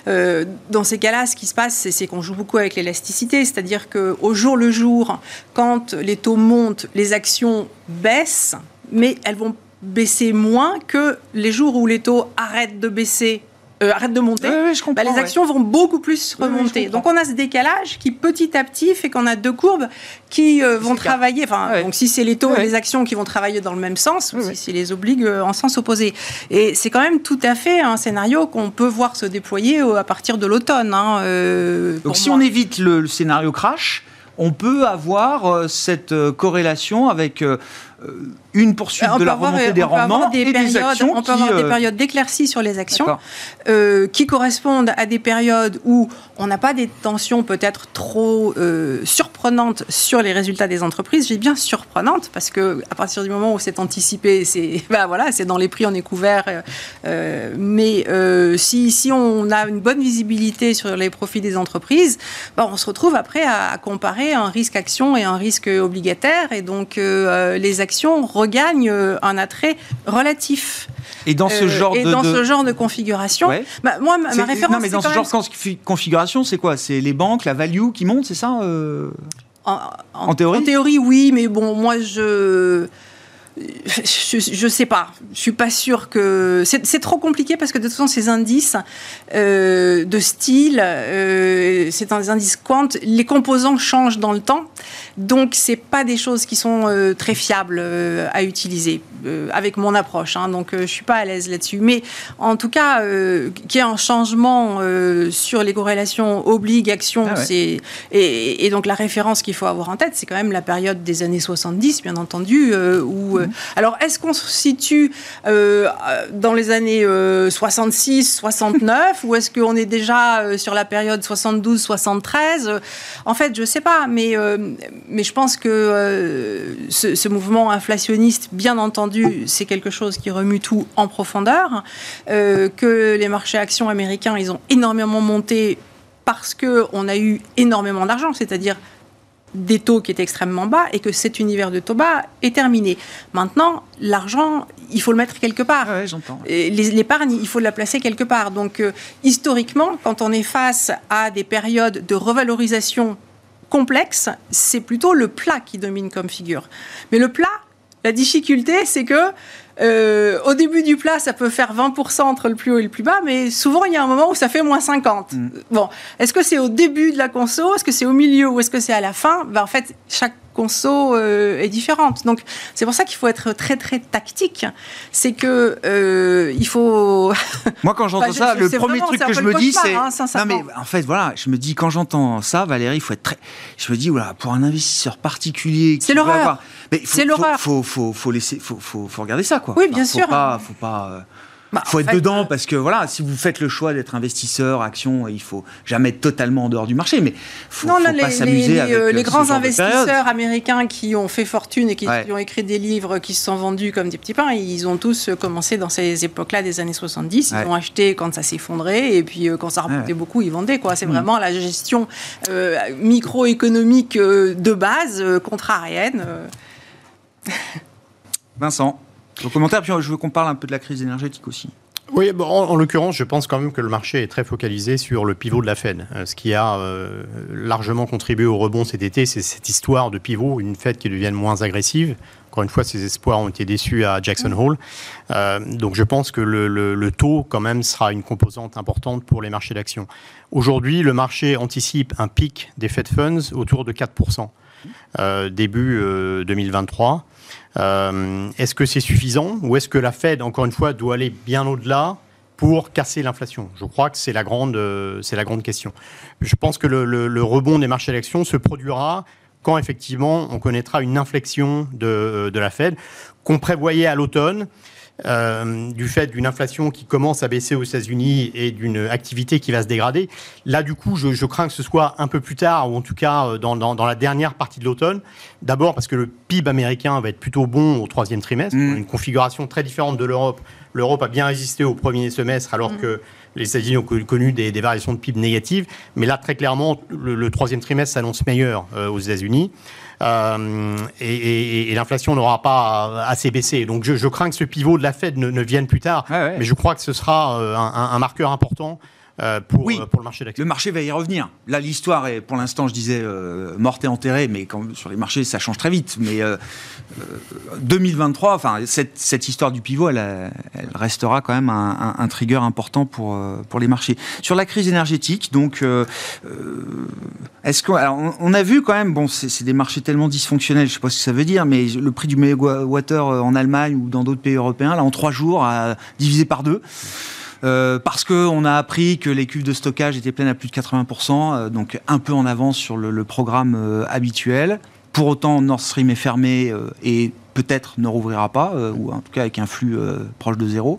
Euh, dans ces cas-là, ce qui se passe, c'est qu'on joue beaucoup avec l'élasticité, c'est-à-dire que au jour le jour, quand les taux montent, les actions baissent mais elles vont baisser moins que les jours où les taux arrêtent de baisser euh, arrêtent de monter, bah, les actions vont beaucoup plus remonter. donc on a ce décalage qui petit à petit fait qu'on a deux courbes qui euh, vont travailler. Enfin, donc si c'est les taux et les actions qui vont travailler dans le même sens, ou si c'est les obligue euh, en sens opposé. Et c'est quand même tout à fait un scénario qu'on peut voir se déployer à partir de l'automne. Hein, donc si on évite le, scénario crash, on peut avoir cette corrélation avec une poursuite de la remontée des rendements des et périodes, des actions On peut qui, avoir des euh, périodes d'éclaircie sur les actions euh, qui correspondent à des périodes où on n'a pas des tensions peut-être trop euh, surprenantes sur les résultats des entreprises. J'ai bien surprenantes parce que à partir du moment où c'est anticipé, c'est ben voilà, c'est dans les prix, on est couvert. Euh, mais euh, si, si on a une bonne visibilité sur les profits des entreprises, ben on se retrouve après à, à comparer un risque action et un risque obligataire et donc euh, les actions regagnent euh, un attrait relatif. Et dans ce Euh, genre et de, dans de- ce genre de configuration, Ouais. bah, moi ma, référence non, mais dans ce genre de confi- configuration, c'est quoi? C'est les banques, la value qui monte, c'est ça euh? En, En théorie? En théorie, oui, mais bon, moi, je. Je, je sais pas. Je suis pas sûre que. C'est trop compliqué parce que de toute façon, ces indices euh, de style, c'est un indice quant. Les composants changent dans le temps. Donc, c'est pas des choses qui sont euh, très fiables euh, à utiliser euh, avec mon approche. hein. donc, je suis pas à l'aise là-dessus. Mais en tout cas, qu'il y ait un changement sur les corrélations obligation, Ah ouais. c'est et, et donc la référence qu'il faut avoir en tête, c'est quand même la période des années 70, bien entendu. où, euh, alors, est-ce qu'on se situe dans les années euh, 66, 69, ou est-ce qu'on est déjà sur la période 72, 73 Euh, En fait, je sais pas, mais mais je pense que euh, ce, ce mouvement inflationniste, bien entendu, c'est quelque chose qui remue tout en profondeur. Euh, que les marchés actions américains, ils ont énormément monté parce que on a eu énormément d'argent, c'est-à-dire des taux qui étaient extrêmement bas et que cet univers de taux bas est terminé. Maintenant, l'argent, il faut le mettre quelque part. Ouais, j'entends. L'épargne, il faut la placer quelque part. Donc, euh, historiquement, quand on est face à des périodes de revalorisation complexes, c'est plutôt le plat qui domine comme figure. Mais le plat, la difficulté, c'est que euh, au début du plat, ça peut faire 20% entre le plus haut et le plus bas, mais souvent, il y a un moment où ça fait moins 50. Mm. Bon, est-ce que c'est au début de la conso, est-ce que c'est au milieu? Ou est-ce que c'est à la fin? Ben, En fait, chaque conso euh, est différente. Donc, c'est pour ça qu'il faut être très, très tactique. C'est que euh, il faut... Moi, quand j'entends Enfin, je- ça, je- le premier vraiment- truc que je me dis, c'est. hein, non, mais en fait, voilà, je me dis, quand j'entends ça, Valérie, il faut être très. Je me dis, voilà, pour un investisseur particulier. qui C'est l'horreur. avoir- Mais faut- C'est faut- l'horreur. Faut, faut, faut, laisser, faut, faut, faut regarder ça, quoi. Oui, bien faut sûr. Pas, faut pas. Euh, Bah, faut être fait, dedans euh, parce que voilà, si vous faites le choix d'être investisseur, action, il faut jamais être totalement en dehors du marché, mais faut, non, faut là, pas les, s'amuser les- avec euh, euh, les ce grands investisseurs américains qui ont fait fortune et qui, Ouais. qui ont écrit des livres qui se sont vendus comme des petits pains, ils ont tous commencé dans ces époques-là des années 70. Ils Ouais. ont acheté quand ça s'effondrait et puis quand ça remontait Ouais. beaucoup, ils vendaient. Quoi. C'est Mm. vraiment la gestion euh, microéconomique euh, de base, euh, contrarienne. Vincent, vos commentaires, puis je veux qu'on parle un peu de la crise énergétique aussi. Oui, bon, en, en l'occurrence, je pense quand même que le marché est très focalisé sur le pivot de la Fed. Euh, ce qui a euh, largement contribué au rebond cet été, c'est cette histoire de pivot, une Fed qui devienne moins agressive. Encore une fois, ces espoirs ont été déçus à Jackson Hole. Euh, donc je pense que le, le- le taux, quand même, sera une composante importante pour les marchés d'actions. Aujourd'hui, le marché anticipe un pic des Fed Funds autour de 4%, euh, début euh, 2023. Euh, est-ce que c'est suffisant ou est-ce que la Fed, encore une fois, doit aller bien au-delà pour casser l'inflation? Je crois que c'est la grande, euh, c'est la grande question. Je pense que le rebond des marchés d'actions se produira quand effectivement on connaîtra une inflexion de, de la Fed qu'on prévoyait à l'automne. Euh, du fait d'une inflation qui commence à baisser aux États-Unis et d'une activité qui va se dégrader. Là, du coup, je, je crains que ce soit un peu plus tard, ou en tout cas euh, dans, dans- dans la dernière partie de l'automne. D'abord parce que le PIB américain va être plutôt bon au troisième trimestre, Mm. une configuration très différente de l'Europe. L'Europe a bien résisté au premier semestre, alors que les États-Unis ont co- connu des, des variations de PIB négatives. Mais là, très clairement, le, le troisième trimestre s'annonce meilleur euh, aux États-Unis. Euh, et et- et l'inflation n'aura pas assez baissé. Donc je, je crains que ce pivot de la Fed ne, ne vienne plus tard. Ouais, ouais. Mais je crois que ce sera euh, un, un- un marqueur important euh, pour, Oui. euh, pour le marché d'actions. Le marché va y revenir. Là, l'histoire est, pour l'instant, je disais, euh, morte et enterrée, mais quand, sur les marchés, ça change très vite. Mais euh, euh, 2023, enfin, cette, cette histoire du pivot, elle, elle restera quand même un, un- un trigger important pour, pour les marchés. Sur la crise énergétique, donc, est-ce qu'on on, on a vu quand même, bon, c'est des marchés tellement dysfonctionnels, je sais pas ce que ça veut dire, mais le prix du mégawattheure en Allemagne ou dans d'autres pays européens, là, en trois jours, a divisé par deux. Euh, parce qu'on a appris que les cuves de stockage étaient pleines à plus de 80%, euh, donc un peu en avance sur le, programme euh, habituel. Pour autant, Nord Stream est fermé et peut-être ne rouvrira pas, ou en tout cas avec un flux proche de zéro.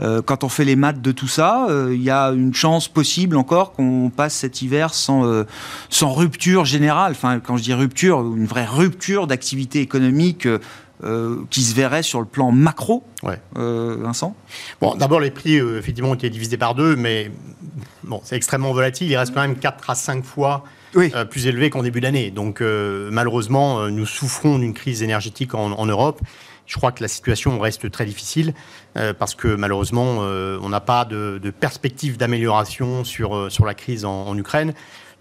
quand on fait les maths de tout ça, il y a une chance possible encore qu'on passe cet hiver sans, sans rupture générale. Enfin, quand je dis rupture, une vraie rupture d'activité économique euh, qui se verrait sur le plan macro, ouais. Euh, Vincent? Bon, d'abord, les prix, euh, effectivement, ont été divisés par deux, mais bon, c'est extrêmement volatile. Il reste quand même 4 à 5 fois plus élevé qu'en début d'année. Donc, malheureusement, nous souffrons d'une crise énergétique en, Europe. Je crois que la situation reste très difficile parce que malheureusement, on n'a pas de, perspective d'amélioration sur, sur la crise en, en Ukraine.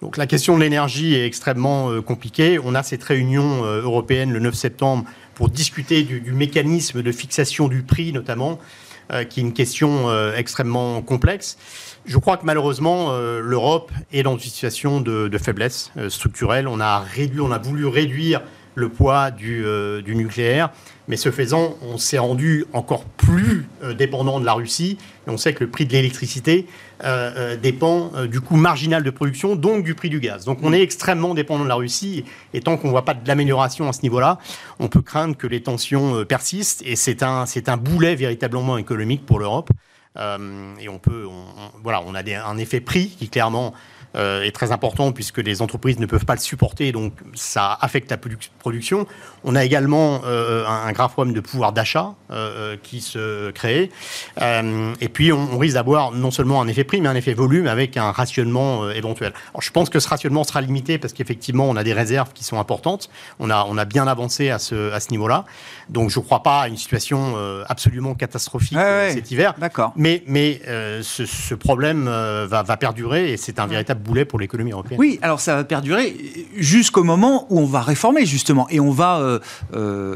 Donc la question de l'énergie est extrêmement compliquée. On a cette réunion européenne le 9 septembre pour discuter du, mécanisme de fixation du prix, notamment, euh, qui est une question euh, extrêmement complexe. Je crois que malheureusement, euh, l'Europe est dans une situation de, faiblesse structurelle. On a, réduit, on a voulu réduire le poids du nucléaire. Mais ce faisant, on s'est rendu encore plus euh, dépendant de la Russie. Et on sait que le prix de l'électricité euh, euh, dépend du coût marginal de production, donc du prix du gaz. Donc on est extrêmement dépendant de la Russie. Et tant qu'on ne voit pas de l'amélioration à ce niveau-là, on peut craindre que les tensions persistent. Et c'est un, boulet véritablement économique pour l'Europe. et on a un effet prix qui clairement euh, est très important puisque les entreprises ne peuvent pas le supporter, donc ça affecte la production. On a également euh, un, grave problème de pouvoir d'achat euh, qui se crée. et puis on, risque d'avoir non seulement un effet prix, mais un effet volume avec un rationnement éventuel. Alors, je pense que ce rationnement sera limité parce qu'effectivement on a des réserves qui sont importantes. On a, on a bien avancé à ce, à ce niveau-là. Donc je ne crois pas à une situation absolument catastrophique cet hiver. D'accord. Mais, mais ce, ce, problème va, va perdurer et c'est un véritable boulet pour l'économie européenne. Oui, alors ça va perdurer jusqu'au moment où on va réformer justement et on va euh, euh,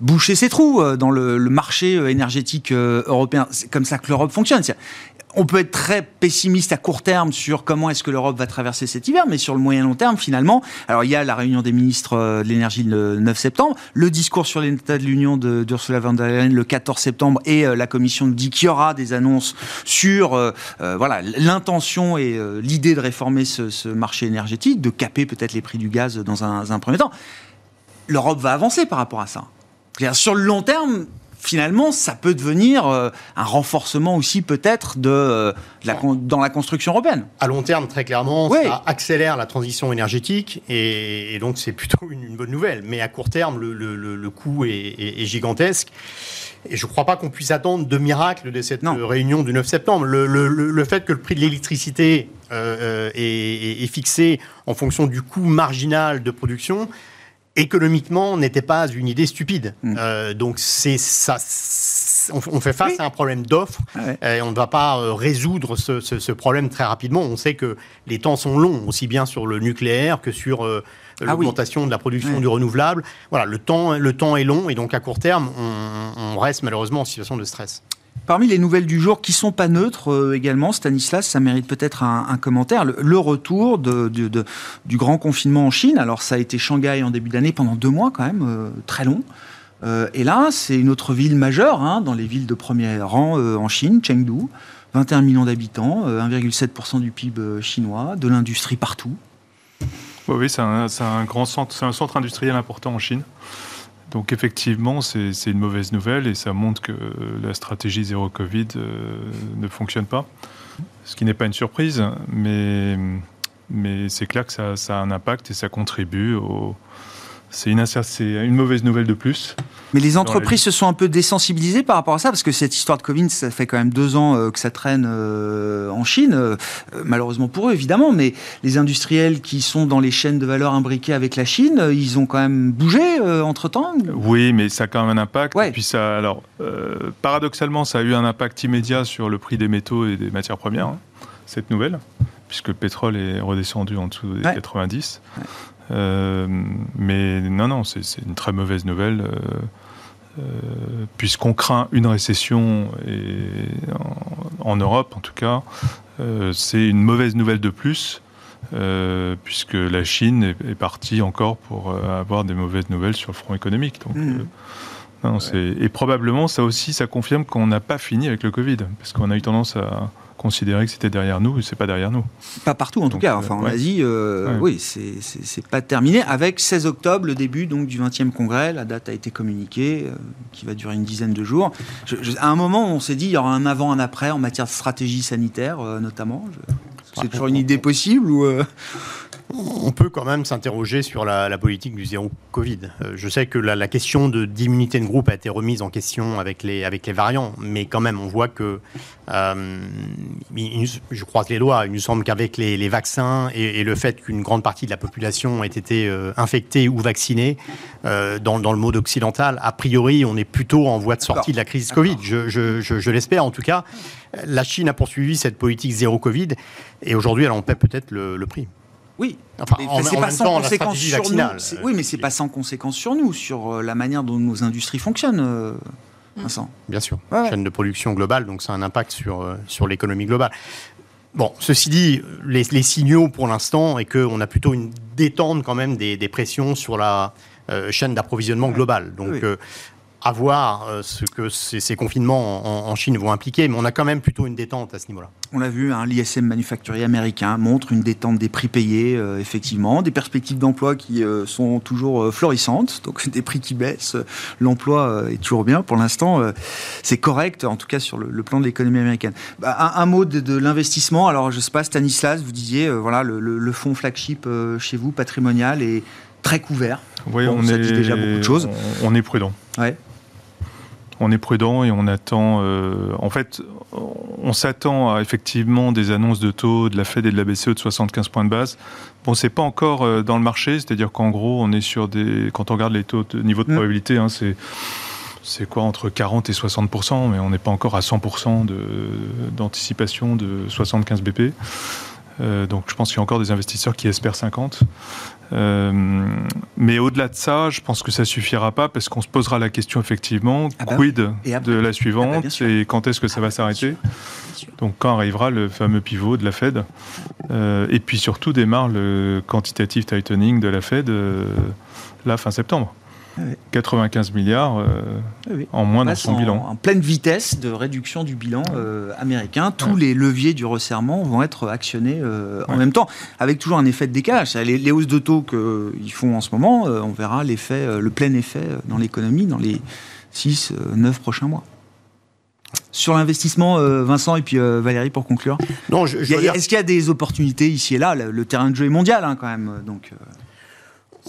boucher ses trous euh, dans le, le marché énergétique européen. C'est comme ça que l'Europe fonctionne on peut être très pessimiste à court terme sur comment est-ce que l'Europe va traverser cet hiver, mais sur le moyen long terme, finalement, alors il y a la réunion des ministres euh, de l'énergie le 9 septembre, le discours sur l'état de l'Union d'Ursula von der Leyen le 14 septembre, et euh, la Commission dit qu'il y aura des annonces sur euh, l'intention et l'idée de réformer ce, marché énergétique, de caper peut-être les prix du gaz dans un, un premier temps. L'Europe va avancer par rapport à ça. Sur le long terme, finalement, ça peut devenir euh, un renforcement aussi peut-être de, euh, dans la construction européenne. À long terme, très clairement, ça accélère la transition énergétique et, donc c'est plutôt une, bonne nouvelle. Mais à court terme, le, coût est, gigantesque. Et je ne crois pas qu'on puisse attendre de miracle de cette réunion du 9 septembre. Le, fait que le prix de l'électricité euh, est, est, fixé en fonction du coût marginal de production, économiquement n'était pas une idée stupide. Mm. Euh, donc c'est ça. On, fait face à un problème d'offre et on ne va pas euh, résoudre ce, problème très rapidement. On sait que les temps sont longs, aussi bien sur le nucléaire que sur euh, ah l'augmentation de la production du renouvelable. Voilà, le temps, le temps est long et donc à court terme, on reste malheureusement en situation de stress. Parmi les nouvelles du jour qui sont pas neutres euh, également, Stanislas, ça mérite peut-être un, commentaire. Le, retour du grand confinement en Chine. Alors ça a été Shanghai en début d'année pendant deux mois quand même, euh, très long. Euh, et là, c'est une autre ville majeure hein, dans les villes de premier rang en Chine, Chengdu. 21 millions d'habitants, 1,7% du PIB chinois, de l'industrie partout. Oui, c'est un, grand centre, c'est un centre industriel important en Chine. Donc effectivement, c'est une mauvaise nouvelle et ça montre que la stratégie zéro Covid euh, ne fonctionne pas. Ce qui n'est pas une surprise, mais, c'est clair que ça, a un impact et ça contribue au, c'est une, une, mauvaise nouvelle de plus. Mais les entreprises se sont un peu désensibilisées par rapport à ça, parce que cette histoire de Covid, ça fait quand même deux ans euh, que ça traîne euh, en Chine, euh, malheureusement pour eux évidemment, mais les industriels qui sont dans les chaînes de valeur imbriquées avec la Chine, ils ont quand même bougé entre-temps Oui, mais ça a quand même un impact. Et puis ça, alors, paradoxalement, ça a eu un impact immédiat sur le prix des métaux et des matières premières, hein, cette nouvelle, puisque le pétrole est redescendu en dessous des 90. Euh, mais non, non, c'est une très mauvaise nouvelle. Euh, euh, puisqu'on craint une récession et en, Europe en tout cas, c'est une mauvaise nouvelle de plus, puisque la Chine est, partie encore pour avoir des mauvaises nouvelles sur le front économique. Donc, hmm. Non, Et probablement, ça aussi, ça confirme qu'on n'a pas fini avec le Covid, parce qu'on a eu tendance à considérer que c'était derrière nous, et c'est pas derrière nous. Pas partout, en tout cas. Enfin, en Asie, euh, oui, c'est pas terminé. Avec 16 octobre, le début donc du 20e congrès, la date a été communiquée, euh, qui va durer une dizaine de jours. à un moment, on s'est dit il y aura un avant, un après en matière de stratégie sanitaire, euh, notamment. C'est toujours une idée possible ou on peut quand même s'interroger sur la, politique du zéro Covid. Euh, je sais que la, question de d'immunité de groupe a été remise en question avec les, avec les variants, mais quand même, on voit que, euh, je croise les doigts, il nous semble qu'avec les, vaccins et, le fait qu'une grande partie de la population ait été euh, infectée ou vaccinée, dans, le mode occidental, a priori, on est plutôt en voie de sortie de la crise Covid. Je, l'espère en tout cas. La Chine a poursuivi cette politique zéro Covid et aujourd'hui, elle en paie peut-être le prix. Oui, enfin, c'est pas sans conséquence sur nous. Oui, mais c'est pas sans conséquence sur nous, sur euh, la manière dont nos industries fonctionnent. Euh, mm. Vincent. Bien sûr, chaîne de production globale, donc ça a un impact sur, euh, sur l'économie globale. Bon, ceci dit, les, signaux pour l'instant est qu'on a plutôt une détente quand même des, pressions sur la chaîne d'approvisionnement globale. Donc, à voir euh, ce que ces, confinements en, Chine vont impliquer, mais on a quand même plutôt une détente à ce niveau-là. On l'a vu, hein, l'ISM manufacturier américain montre une détente des prix payés, euh, effectivement, des perspectives d'emploi qui euh, sont toujours florissantes, donc des prix qui baissent, l'emploi est toujours bien. Pour l'instant, c'est correct, en tout cas sur le, plan de l'économie américaine. Bah, un, mot de, l'investissement, alors je ne sais pas, Stanislas, vous disiez, voilà, le, fonds flagship chez vous, patrimonial, est très couvert. Oui, on est déjà beaucoup de choses. On, est prudent. Ouais on est prudent et on attend. Euh, en fait, on s'attend à effectivement des annonces de taux de la Fed et de la BCE de 75 points de base. Bon, c'est pas encore euh, dans le marché, c'est-à-dire qu'en gros, on est sur des. Quand on regarde les taux de niveau de mm. probabilité, hein, c'est c'est quoi entre 40 et 60% mais on n'est pas encore à 100% d'anticipation de, 75 BP. Euh, donc je pense qu'il y a encore des investisseurs qui espèrent 50. Euh, mais au-delà de ça, je pense que ça suffira pas parce qu'on se posera la question effectivement, ah bah quid de la suivante ah bah et quand est-ce que ça va s'arrêter Donc quand arrivera le fameux pivot de la Fed euh, et puis surtout démarre le quantitative tightening de la Fed là fin septembre. 95 milliards euh, en moins dans son bilan. En pleine vitesse de réduction du bilan euh, américain. Tous les leviers du resserrement vont être actionnés euh, en même temps, avec toujours un effet de décalage. Les, les hausses de taux qu'ils font en ce moment, on verra l'effet, le plein effet dans l'économie dans les 6, 9 prochains mois. Sur l'investissement, Vincent et puis Valérie pour conclure. Non, Est-ce qu'il y a des opportunités ici et là? Le, terrain de jeu est mondial hein, quand même. Donc,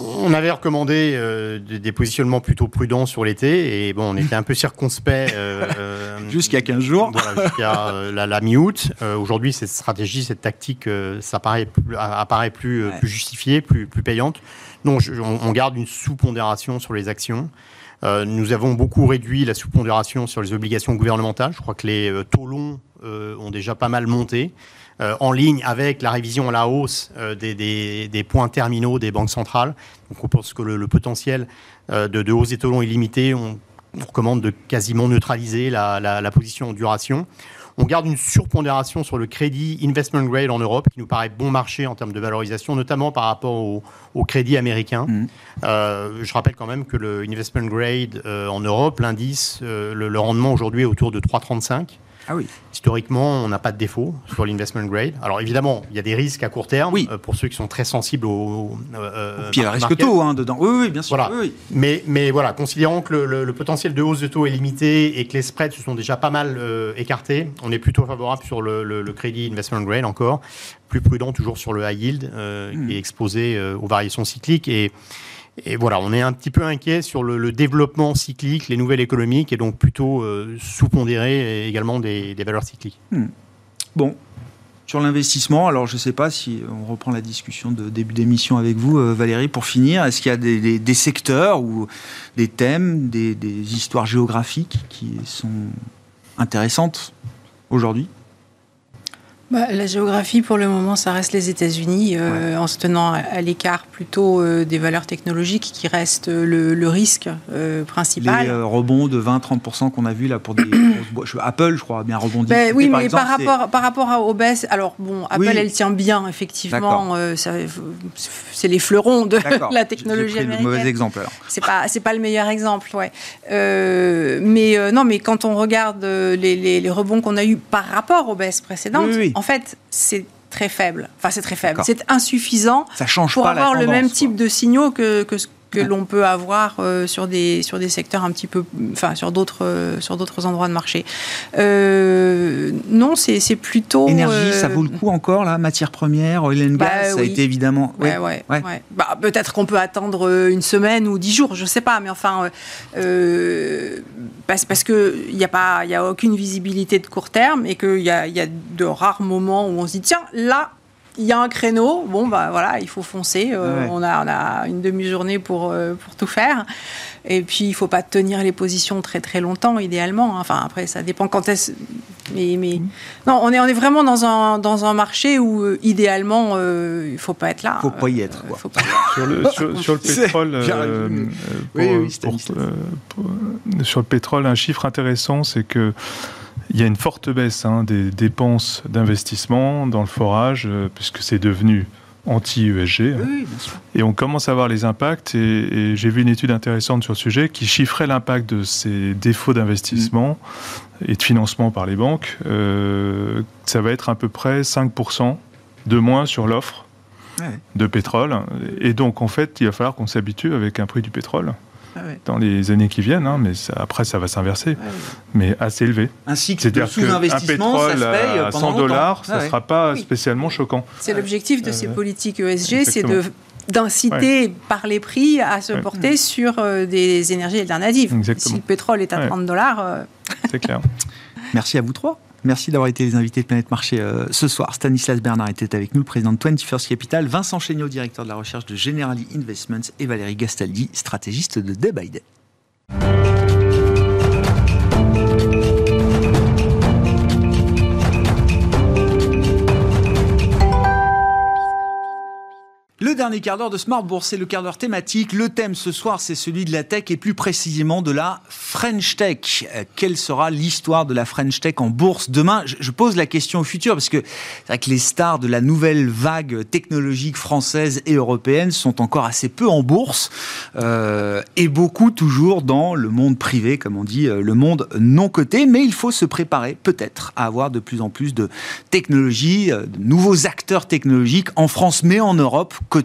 on avait recommandé euh, des positionnements plutôt prudents sur l'été et bon, on était un peu circonspect. Euh, euh, jusqu'à 15 jours. jusqu'à la, mi-août. Aujourd'hui, cette stratégie, cette tactique, ça apparaît, apparaît plus, plus justifiée, plus, plus payante. Non, on, garde une sous-pondération sur les actions. nous avons beaucoup réduit la sous-pondération sur les obligations gouvernementales. Je crois que les taux longs ont déjà pas mal monté. Euh, en ligne avec la révision à la hausse euh, des, points terminaux des banques centrales. Donc on pense que le, potentiel euh, de, hausse des taux longs est limité. On, recommande de quasiment neutraliser la, position en duration. On garde une surpondération sur le crédit investment grade en Europe, qui nous paraît bon marché en termes de valorisation, notamment par rapport au, crédit américain. Mmh. je rappelle quand même que le investment grade en Europe, l'indice, le, le, rendement aujourd'hui est autour de 3,35. Ah oui. Historiquement, on n'a pas de défaut sur l'investment grade. Alors évidemment, il y a des risques à court terme oui. Euh, pour ceux qui sont très sensibles au. Euh, Puis il y a le risque taux hein, dedans. Oui, oui, bien sûr. Voilà. Mais, mais voilà, considérant que le, potentiel de hausse de taux est limité et que les spreads se sont déjà pas mal euh, écartés, on est plutôt favorable sur le, crédit investment grade encore. Plus prudent toujours sur le high yield hmm. qui est exposé aux variations cycliques et et voilà, on est un petit peu inquiet sur le, développement cyclique, les nouvelles économiques, et donc plutôt euh, sous-pondéré également des, valeurs cycliques. Hmm. Bon, sur l'investissement, alors je ne sais pas si on reprend la discussion de début d'émission avec vous, euh, Valérie, pour finir. Est-ce qu'il y a des, secteurs ou des thèmes, des, histoires géographiques qui sont intéressantes aujourd'hui? Bah, la géographie, pour le moment, ça reste les États-Unis, euh, en se tenant à, l'écart plutôt euh, des valeurs technologiques qui restent le, risque euh, principal. Les rebonds de 20-30% qu'on a vu là pour des Apple, je crois, a bien rebondi. Ben, oui, mais par, rapport, par rapport à OBS, alors bon, Apple, elle tient bien, effectivement. c'est les fleurons de la technologie américaine. C'est le mauvais exemple alors. C'est pas, le meilleur exemple, ouais. mais non, mais quand on regarde les, les, rebonds qu'on a eu par rapport aux baisses précédentes, oui, en fait, c'est très faible. Enfin, c'est très faible. C'est insuffisant Ça change pour avoir le même type de signaux que, que, que l'on peut avoir euh, sur, des, sur des secteurs un petit peu, enfin sur d'autres euh, sur d'autres endroits de marché. Euh, non, c'est plutôt énergie, ça vaut le coup encore là, matière première, oil and bah gas, ça a été évidemment. Ouais, ouais, ouais. Bah, peut-être qu'on peut attendre une semaine ou dix jours, je sais pas, mais enfin parce, parce que il n'y a pas, il y a aucune visibilité de court terme et qu'il y a, y a de rares moments où on se dit tiens là il y a un créneau, bon bah voilà, il faut foncer. Euh, on, a, on a une demi-journée pour, euh, pour tout faire. Et puis il faut pas tenir les positions très très longtemps, idéalement. Enfin après, ça dépend quand est-ce. Mais, mais non, on est, on est vraiment dans un, dans un marché où euh, idéalement il faut pas être là. Faut pas y être. Quoi. Faut pas Sur, le, sur, le pétrole, sur le pétrole, un chiffre intéressant, c'est que il y a une forte baisse hein, des dépenses d'investissement dans le forage, euh, puisque c'est devenu anti-ESG. Hein. et on commence à voir les impacts. Et, j'ai vu une étude intéressante sur le sujet qui chiffrait l'impact de ces défauts d'investissement et de financement par les banques. Euh, ça va être à peu près 5% de moins sur l'offre de pétrole. Et donc, en fait, il va falloir qu'on s'habitue avec un prix du pétrole ah dans les années qui viennent, hein, mais après ça va s'inverser, ah mais assez élevé. Un cycle de sous-investissement, ça se paye à 100 dollars, ça ne sera pas spécialement choquant. C'est l'objectif de ces euh, politiques ESG, c'est de d'inciter par les prix à se porter sur euh, des énergies alternatives. Si le pétrole est à 30 dollars... Euh, c'est clair. Merci à vous trois. Merci d'avoir été les invités de Planète Marché euh, ce soir. Stanislas Bernard était avec nous, le président de 21st Capital, Vincent Chéniaud, directeur de la recherche de Generali Investments et Valérie Gastaldi, stratégiste de Day by. Le dernier quart d'heure de Smart Bourse, c'est le quart d'heure thématique. Le thème ce soir, c'est celui de la tech et plus précisément de la French Tech. Euh, quelle sera l'histoire de la French Tech en bourse demain? Je, pose la question au futur parce que c'est vrai que les stars de la nouvelle vague technologique française et européenne sont encore assez peu en bourse euh, et beaucoup toujours dans le monde privé, comme on dit, euh, le monde non coté. Mais il faut se préparer peut-être à avoir de plus en plus de technologies, de nouveaux acteurs technologiques en France mais en Europe côté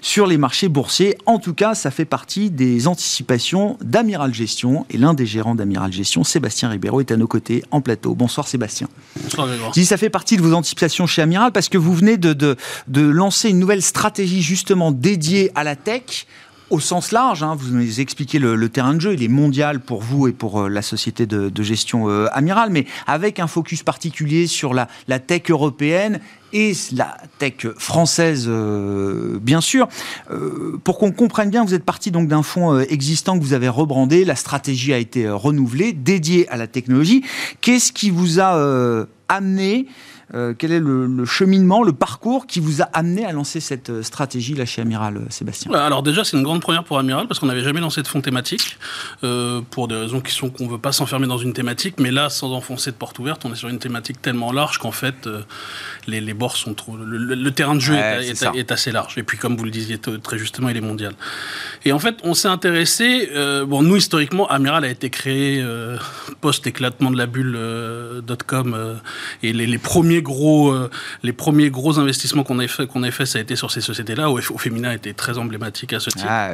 sur les marchés boursiers. En tout cas, ça fait partie des anticipations d'Amiral Gestion. Et l'un des gérants d'Amiral Gestion, Sébastien Ribeiro, est à nos côtés en plateau. Bonsoir Sébastien. Bonsoir dis, ça fait partie de vos anticipations chez Amiral parce que vous venez de, de, de lancer une nouvelle stratégie justement dédiée à la tech au sens large, hein, vous nous expliquez le, terrain de jeu, il est mondial pour vous et pour euh, la société de, gestion euh, Amiral, mais avec un focus particulier sur la, tech européenne et la tech française, euh, bien sûr. Euh, pour qu'on comprenne bien, vous êtes parti donc d'un fonds existant que vous avez rebrandé, la stratégie a été renouvelée, dédiée à la technologie. Qu'est-ce qui vous a amené euh, quel est le, cheminement, le parcours qui vous a amené à lancer cette euh, stratégie là chez Amiral, euh, Sébastien? Alors déjà, c'est une grande première pour Amiral parce qu'on n'avait jamais lancé de fonds thématique pour des raisons qui sont qu'on ne veut pas s'enfermer dans une thématique, mais là, sans enfoncer de porte ouverte, on est sur une thématique tellement large qu'en fait, les, les bords sont trop... Le, terrain de jeu est, assez large. Et puis, comme vous le disiez très justement, il est mondial. Et en fait, on s'est intéressé... bon, nous, historiquement, Amiral a été créé post-éclatement de la bulle .com et les, les premiers gros, euh, les premiers gros investissements qu'on a fait, qu'on a fait, ça a été sur ces sociétés-là. Au, Féminin était très emblématique à ce titre. Ah,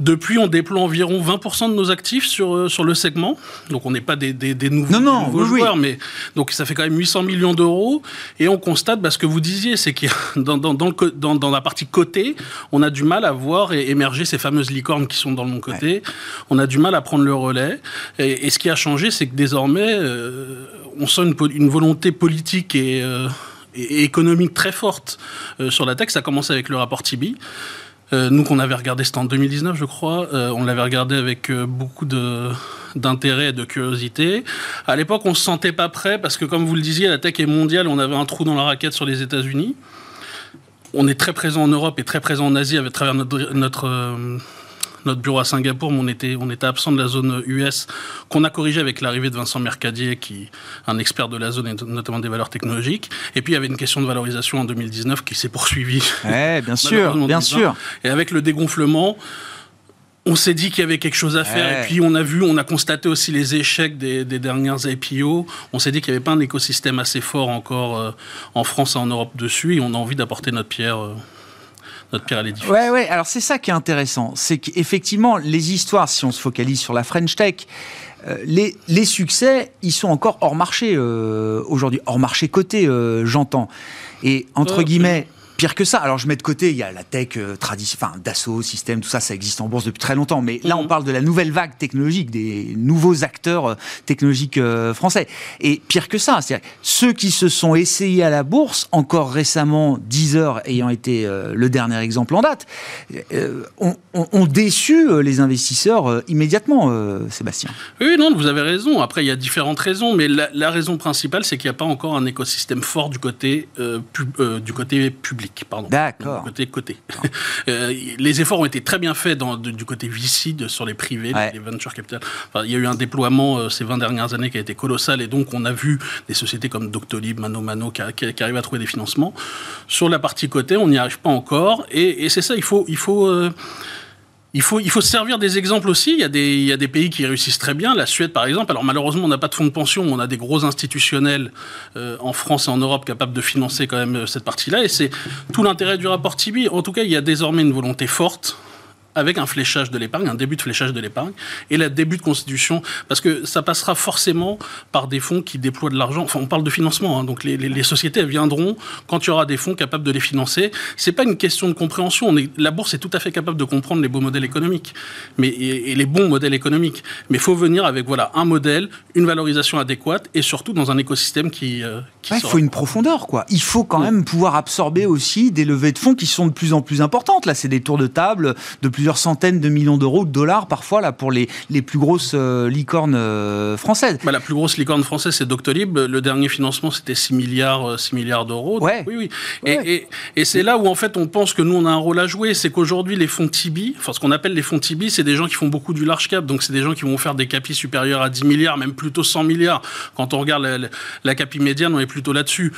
Depuis, on déploie environ 20% de nos actifs sur, euh, sur le segment. Donc, on n'est pas des, des, nouveaux, nouveaux joueurs, mais donc ça fait quand même 800 millions d'euros. Et on constate, bah, ce que vous disiez, c'est que dans, dans, dans, dans, la partie côté, on a du mal à voir émerger ces fameuses licornes qui sont dans le côté. On a du mal à prendre le relais. Et, ce qui a changé, c'est que désormais, euh, on sent une, volonté politique et, euh, économique très forte euh, sur la tech. Ça a commencé avec le rapport Tibi. Euh, nous, qu'on avait regardé, c'était en 2019, je crois. On l'avait regardé avec beaucoup d'intérêt et de curiosité. À l'époque, on se sentait pas prêt parce que, comme vous le disiez, la tech est mondiale. On avait un trou dans la raquette sur les États-Unis. On est très présent en Europe et très présent en Asie à travers notre, notre bureau à Singapour, mais on était, on était absent de la zone US, qu'on a corrigé avec l'arrivée de Vincent Mercadier, qui est un expert de la zone et notamment des valeurs technologiques. Et puis il y avait une question de valorisation en 2019 qui s'est poursuivie. Ouais, bien sûr, bien sûr. Et avec le dégonflement, on s'est dit qu'il y avait quelque chose à faire. Ouais. Et puis on a vu, on a constaté aussi les échecs des, des dernières IPO. On s'est dit qu'il n'y avait pas un écosystème assez fort encore euh, en France et en Europe dessus. Et on a envie d'apporter notre pierre. euh, notre. Ouais, ouais. Alors c'est ça qui est intéressant, c'est qu'effectivement les histoires, si on se focalise sur la French Tech, euh, les, les succès, ils sont encore hors marché euh, aujourd'hui, hors marché coté, euh, j'entends. Et entre guillemets. Pire que ça. Alors je mets de côté, il y a la tech euh, traditionnelle, enfin Dassault, système, tout ça, ça existe en bourse depuis très longtemps. Mais là, on Mhm. parle de la nouvelle vague technologique, des nouveaux acteurs euh, technologiques euh, français. Et pire que ça, c'est ceux qui se sont essayés à la bourse, encore récemment, Deezer ayant été euh, le dernier exemple en date, ont, déçu les investisseurs immédiatement, Sébastien. Oui, non, vous avez raison. Après, il y a différentes raisons, mais la, la raison principale, c'est qu'il n'y a pas encore un écosystème fort du côté, pub- du côté public. Pardon. D'accord. Côté côté. Euh, les efforts ont été très bien faits dans, de- du côté VC, de- sur les privés, Ouais. les venture capital. Enfin, il y a eu un déploiement euh, ces 20 dernières années qui a été colossal, et donc on a vu des sociétés comme Doctolib, Mano Mano, qui, a- qui- qui arrivent à trouver des financements. Sur la partie côté, on n'y arrive pas encore, et, et c'est ça, il faut... Il faut euh, il faut, il faut se servir des exemples aussi. Il y, a des, il y a des pays qui réussissent très bien. La Suède, par exemple. Alors, malheureusement, on n'a pas de fonds de pension, on a des gros institutionnels euh, en France et en Europe capables de financer quand même euh, cette partie-là. Et c'est tout l'intérêt du rapport Tibi. En tout cas, il y a désormais une volonté forte avec un fléchage de l'épargne, un début de fléchage de l'épargne, et la début de constitution, parce que ça passera forcément par des fonds qui déploient de l'argent. Enfin, on parle de financement, hein, donc les, les- les sociétés elles viendront quand il y aura des fonds capables de les financer. C'est pas une question de compréhension. On est, la bourse est tout à fait capable de comprendre les beaux modèles économiques, mais et, et les bons modèles économiques. Mais il faut venir avec voilà un modèle, une valorisation adéquate, et surtout dans un écosystème qui. euh, qui Ouais, il faut une profondeur, quoi. Il faut quand même pouvoir absorber aussi des levées de fonds qui sont de plus en plus importantes. Là, c'est des tours de table de plusieurs centaines de millions d'euros, de dollars parfois, là, pour les, les plus grosses euh, licornes euh, françaises. Bah, la plus grosse licorne française, c'est Doctolib. Le dernier financement, c'était 6 milliards, euh, 6 milliards d'euros. Ouais. Oui, oui. Ouais. Et, et, et c'est là où, en fait, on pense que nous, on a un rôle à jouer. C'est qu'aujourd'hui, les fonds Tibi, enfin, ce qu'on appelle les fonds Tibi, c'est des gens qui font beaucoup du large cap. Donc, c'est des gens qui vont faire des capis supérieurs à 10 milliards, même plutôt 100 milliards. Quand on regarde la, la, la capi médiane, on est plutôt là-dessus.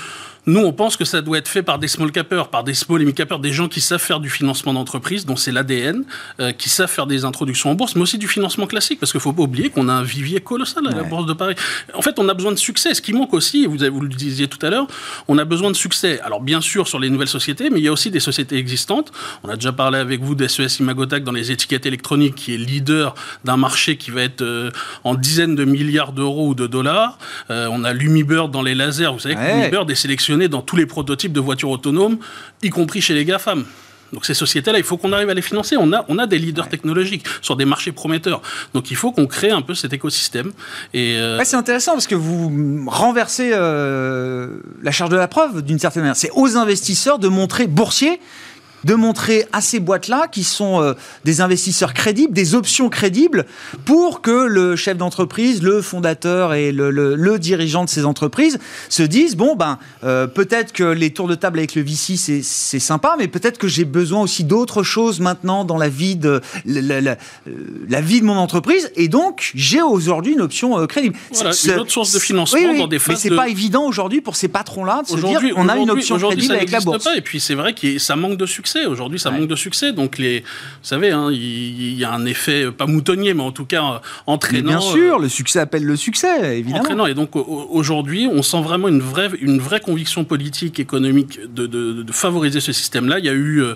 Nous, on pense que ça doit être fait par des small capers, par des small et mid capers, des gens qui savent faire du financement d'entreprise, dont c'est l'ADN, euh, qui savent faire des introductions en bourse, mais aussi du financement classique, parce qu'il faut pas oublier qu'on a un vivier colossal à la Ouais. bourse de Paris. En fait, on a besoin de succès. Ce qui manque aussi, vous, vous le disiez tout à l'heure, on a besoin de succès. Alors, bien sûr, sur les nouvelles sociétés, mais il y a aussi des sociétés existantes. On a déjà parlé avec vous d'SES Imagotac dans les étiquettes électroniques, qui est leader d'un marché qui va être euh, en dizaines de milliards d'euros ou de dollars. Euh, on a Lumibird dans les lasers. Vous savez que Ouais. Lumibird est sélectionné dans tous les prototypes de voitures autonomes, y compris chez les GAFAM. Donc ces sociétés-là, il faut qu'on arrive à les financer. On a, on a des leaders technologiques sur des marchés prometteurs. Donc il faut qu'on crée un peu cet écosystème. Et euh, Ouais, c'est intéressant parce que vous renversez euh, la charge de la preuve d'une certaine manière. C'est aux investisseurs de montrer, boursiers, de montrer à ces boîtes-là qui sont euh, des investisseurs crédibles, des options crédibles, pour que le chef d'entreprise, le fondateur et le, le- le dirigeant de ces entreprises se disent bon ben euh, peut-être que les tours de table avec le VC c'est sympa, mais peut-être que j'ai besoin aussi d'autres choses maintenant dans la vie de la, la- la- euh, vie de mon entreprise, et donc j'ai aujourd'hui une option euh, crédible. Voilà, C'est- une autre source de financement oui, oui, dans des Mais phases c'est de- pas évident aujourd'hui pour ces patrons-là de se dire on a une option crédible avec la bourse. Pas, et puis c'est vrai que ça manque de succès. Aujourd'hui, ça Ouais. manque de succès. Donc les, vous savez, hein, il y, a un effet euh, pas moutonnier, mais en tout cas euh, Mais entraînant. bien euh, sûr, le succès appelle le succès, évidemment. Entraînant. Et donc au- au- aujourd'hui, on sent vraiment une vraie, une vraie conviction politique, économique de, de- de favoriser ce système-là. Il y a eu euh,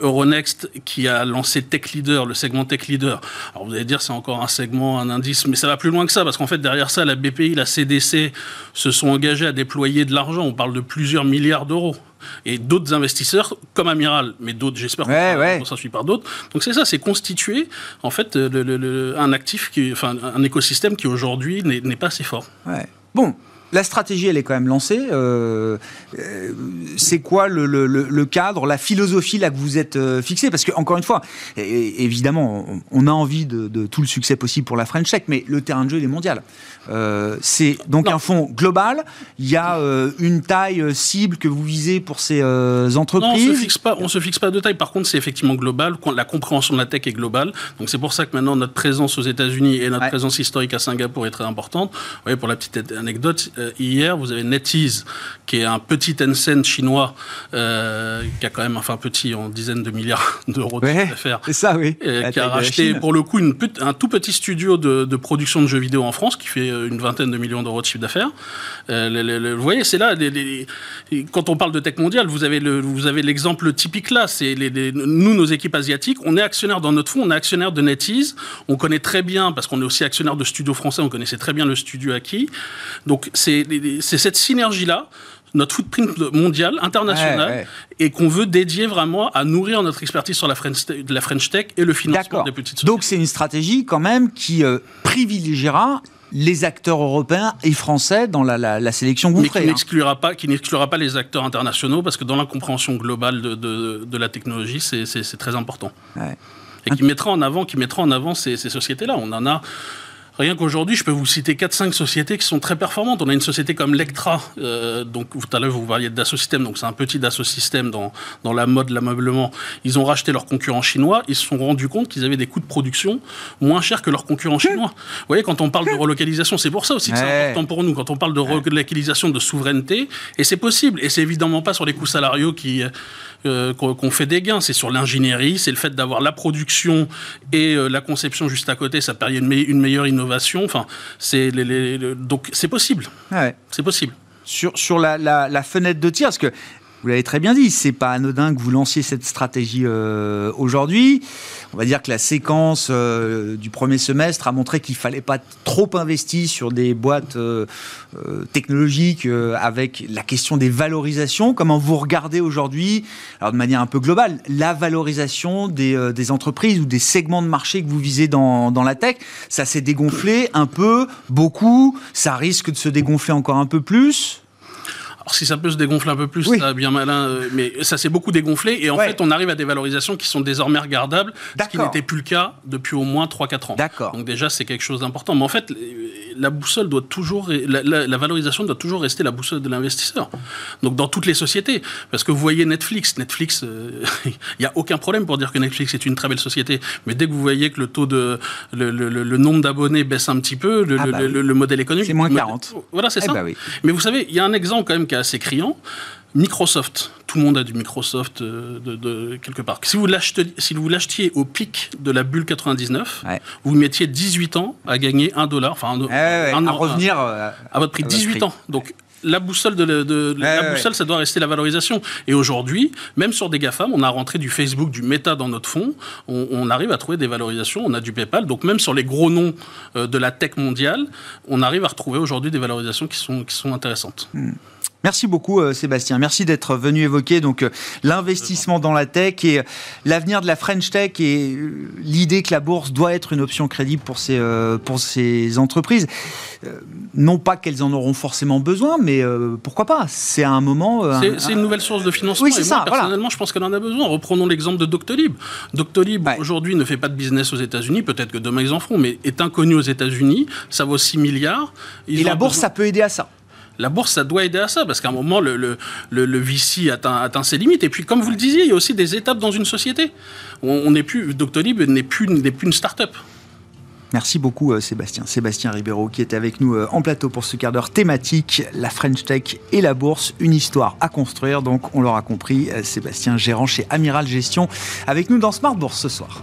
Euronext qui a lancé Tech Leader, le segment Tech Leader. Alors vous allez dire c'est encore un segment, un indice, mais ça va plus loin que ça parce qu'en fait derrière ça, la BPI, la CDC se sont engagés à déployer de l'argent. On parle de plusieurs milliards d'euros. Et d'autres investisseurs, comme Amiral, mais d'autres, j'espère Ouais, qu'on ouais. s'en suit par d'autres. Donc c'est ça, c'est constituer en fait le- le- le- un actif, qui, enfin un écosystème qui aujourd'hui n'est n'est pas assez fort. Ouais. Bon, la stratégie, elle est quand même lancée. Euh, euh, c'est quoi le, le- le- le cadre, la philosophie là que vous êtes euh, fixé Parce que encore une fois, évidemment, on, on a envie de, de tout le succès possible pour la French Tech, mais le terrain de jeu il est mondial. Euh, c'est donc Non. un fonds global. Il y a une taille cible que vous visez pour ces Non, on entreprises? se fixe pas, on se fixe pas de taille. Par contre, c'est effectivement global. La compréhension de la tech est globale. Donc c'est pour ça que maintenant notre présence aux États-Unis et notre Ouais. présence historique à Singapour est très importante. Vous voyez, pour la petite anecdote, euh, hier vous avez NetEase, qui est un petit Tencent chinois, euh, qui a quand même, enfin petit, en dizaines de milliards d'euros de Ouais. chiffre d'affaires. C'est ça, oui. euh, qui a racheté pour le coup une un tout petit studio de, de production de jeux vidéo en France qui fait une vingtaine de millions d'euros de chiffre d'affaires. Vous voyez, c'est là, les- les- les- quand on parle de tech mondiale, vous avez le- vous avez l'exemple typique là. C'est les- les- nous, nos équipes asiatiques, on est actionnaire dans notre fonds, on est actionnaire de NetEase. On connaît très bien, parce qu'on est aussi actionnaire de studios français, on connaissait très bien le studio acquis. Donc c'est cette synergie-là notre footprint mondial, international, Ouais, ouais. et qu'on veut dédier vraiment à nourrir notre expertise sur la French, de la French Tech et le financement des petites sociétés. Donc c'est une stratégie quand même qui euh, privilégiera les acteurs européens et français dans la, la- la sélection que vous mais qui hein. n'exclura pas, qui n'exclura pas les acteurs internationaux, parce que dans la compréhension globale de, de- de la technologie, c'est- très important. Ouais. Et qui mettra en avant, qui mettra en avant ces, ces sociétés-là. On en a. Rien qu'aujourd'hui, je peux vous citer 4-5 sociétés qui sont très performantes. On a une société comme Lectra, euh, donc tout à l'heure vous parliez de Dassault Systèmes, donc c'est un petit Dassault Systèmes dans, dans la mode, l'ameublement. Ils ont racheté leurs concurrents chinois, ils se sont rendus compte qu'ils avaient des coûts de production moins chers que leurs concurrents chinois. Vous voyez, quand on parle de relocalisation, c'est pour ça aussi que Ouais. c'est important pour nous, quand on parle de relocalisation de souveraineté, et c'est possible, et c'est évidemment pas sur les coûts salariaux qui euh, qu'on fait des gains, c'est sur l'ingénierie, c'est le fait d'avoir la production et euh, la conception juste à côté, ça permet une, me- une meilleure innovation. Enfin, c'est les- les- le- donc c'est possible, Ouais. c'est possible. Sur, sur la, la- la fenêtre de tir, parce que vous l'avez très bien dit, c'est pas anodin que vous lanciez cette stratégie euh, aujourd'hui. On va dire que la séquence euh, du premier semestre a montré qu'il fallait pas trop investir sur des boîtes euh, technologiques avec la question des valorisations. Comment vous regardez aujourd'hui, alors de manière un peu globale, la valorisation des, entreprises ou des segments de marché que vous visez dans la tech? Ça s'est dégonflé un peu, beaucoup. Ça risque de se dégonfler encore un peu plus. Alors si ça peut se dégonfler un peu plus, Oui. ça bien malin, euh, mais ça s'est beaucoup dégonflé et en Ouais. fait on arrive à des valorisations qui sont désormais regardables, ce qui n'était plus le cas depuis au moins 3-4 ans. D'accord. Donc déjà c'est quelque chose d'important. Mais en fait la boussole doit toujours, la, la- la valorisation doit toujours rester la boussole de l'investisseur. Donc dans toutes les sociétés, parce que vous voyez Netflix, Netflix, euh, il n'y a aucun problème pour dire que Netflix est une très belle société, mais dès que vous voyez que le taux de, le, le- le- le nombre d'abonnés baisse un petit peu, le, Ah bah oui. modèle économique, C'est moins le modèle- 40. Voilà c'est Eh ça. bah oui. Mais vous savez, il y a un exemple quand même qui assez criant. Microsoft, tout le monde a du Microsoft euh, de, de quelque part. Si vous l'achetiez, si vous l'achetiez au pic de la bulle 99, Ouais. vous mettiez 18 ans à gagner 1 dollar, enfin un, Ouais, ouais, un à revenir euh, à votre prix, à votre 18 prix. ans. Donc la boussole, de, la- de- la ouais, boussole, ça doit rester la valorisation. Et aujourd'hui, même sur des GAFAM, on a rentré du Facebook, du Meta dans notre fonds, on, on arrive à trouver des valorisations, on a du PayPal. Donc même sur les gros noms euh, de la tech mondiale, on arrive à retrouver aujourd'hui des valorisations qui sont, qui sont intéressantes. Merci beaucoup euh, Sébastien. Merci d'être venu évoquer donc euh, l'investissement dans la tech et euh, l'avenir de la French Tech et l'idée que la bourse doit être une option crédible pour ces pour ces entreprises. Non pas qu'elles en auront forcément besoin, mais pourquoi pas? C'est à un moment. C'est un- c'est une nouvelle source de financement. Oui, c'est ça, voilà. personnellement, je pense qu'elle en a besoin. Reprenons l'exemple de Doctolib. Doctolib, Ouais. aujourd'hui, ne fait pas de business aux États-Unis. Peut-être que demain, ils en feront, mais est inconnu aux États-Unis. Ça vaut 6 milliards. Ils Et la bourse, besoin- ça peut aider à ça. La bourse, ça doit aider à ça, parce qu'à un moment, le, le, le, le VC atteint, atteint ses limites. Et puis, comme vous le disiez, il y a aussi des étapes dans une société. On n'est plus, Doctolib n'est plus, n'est plus une start-up. Merci beaucoup euh, Sébastien. Sébastien Ribeiro qui était avec nous euh, en plateau pour ce quart d'heure thématique, la French Tech et la bourse, une histoire à construire. Donc on l'aura compris, euh, Sébastien gérant chez Amiral Gestion avec nous dans Smart Bourse ce soir.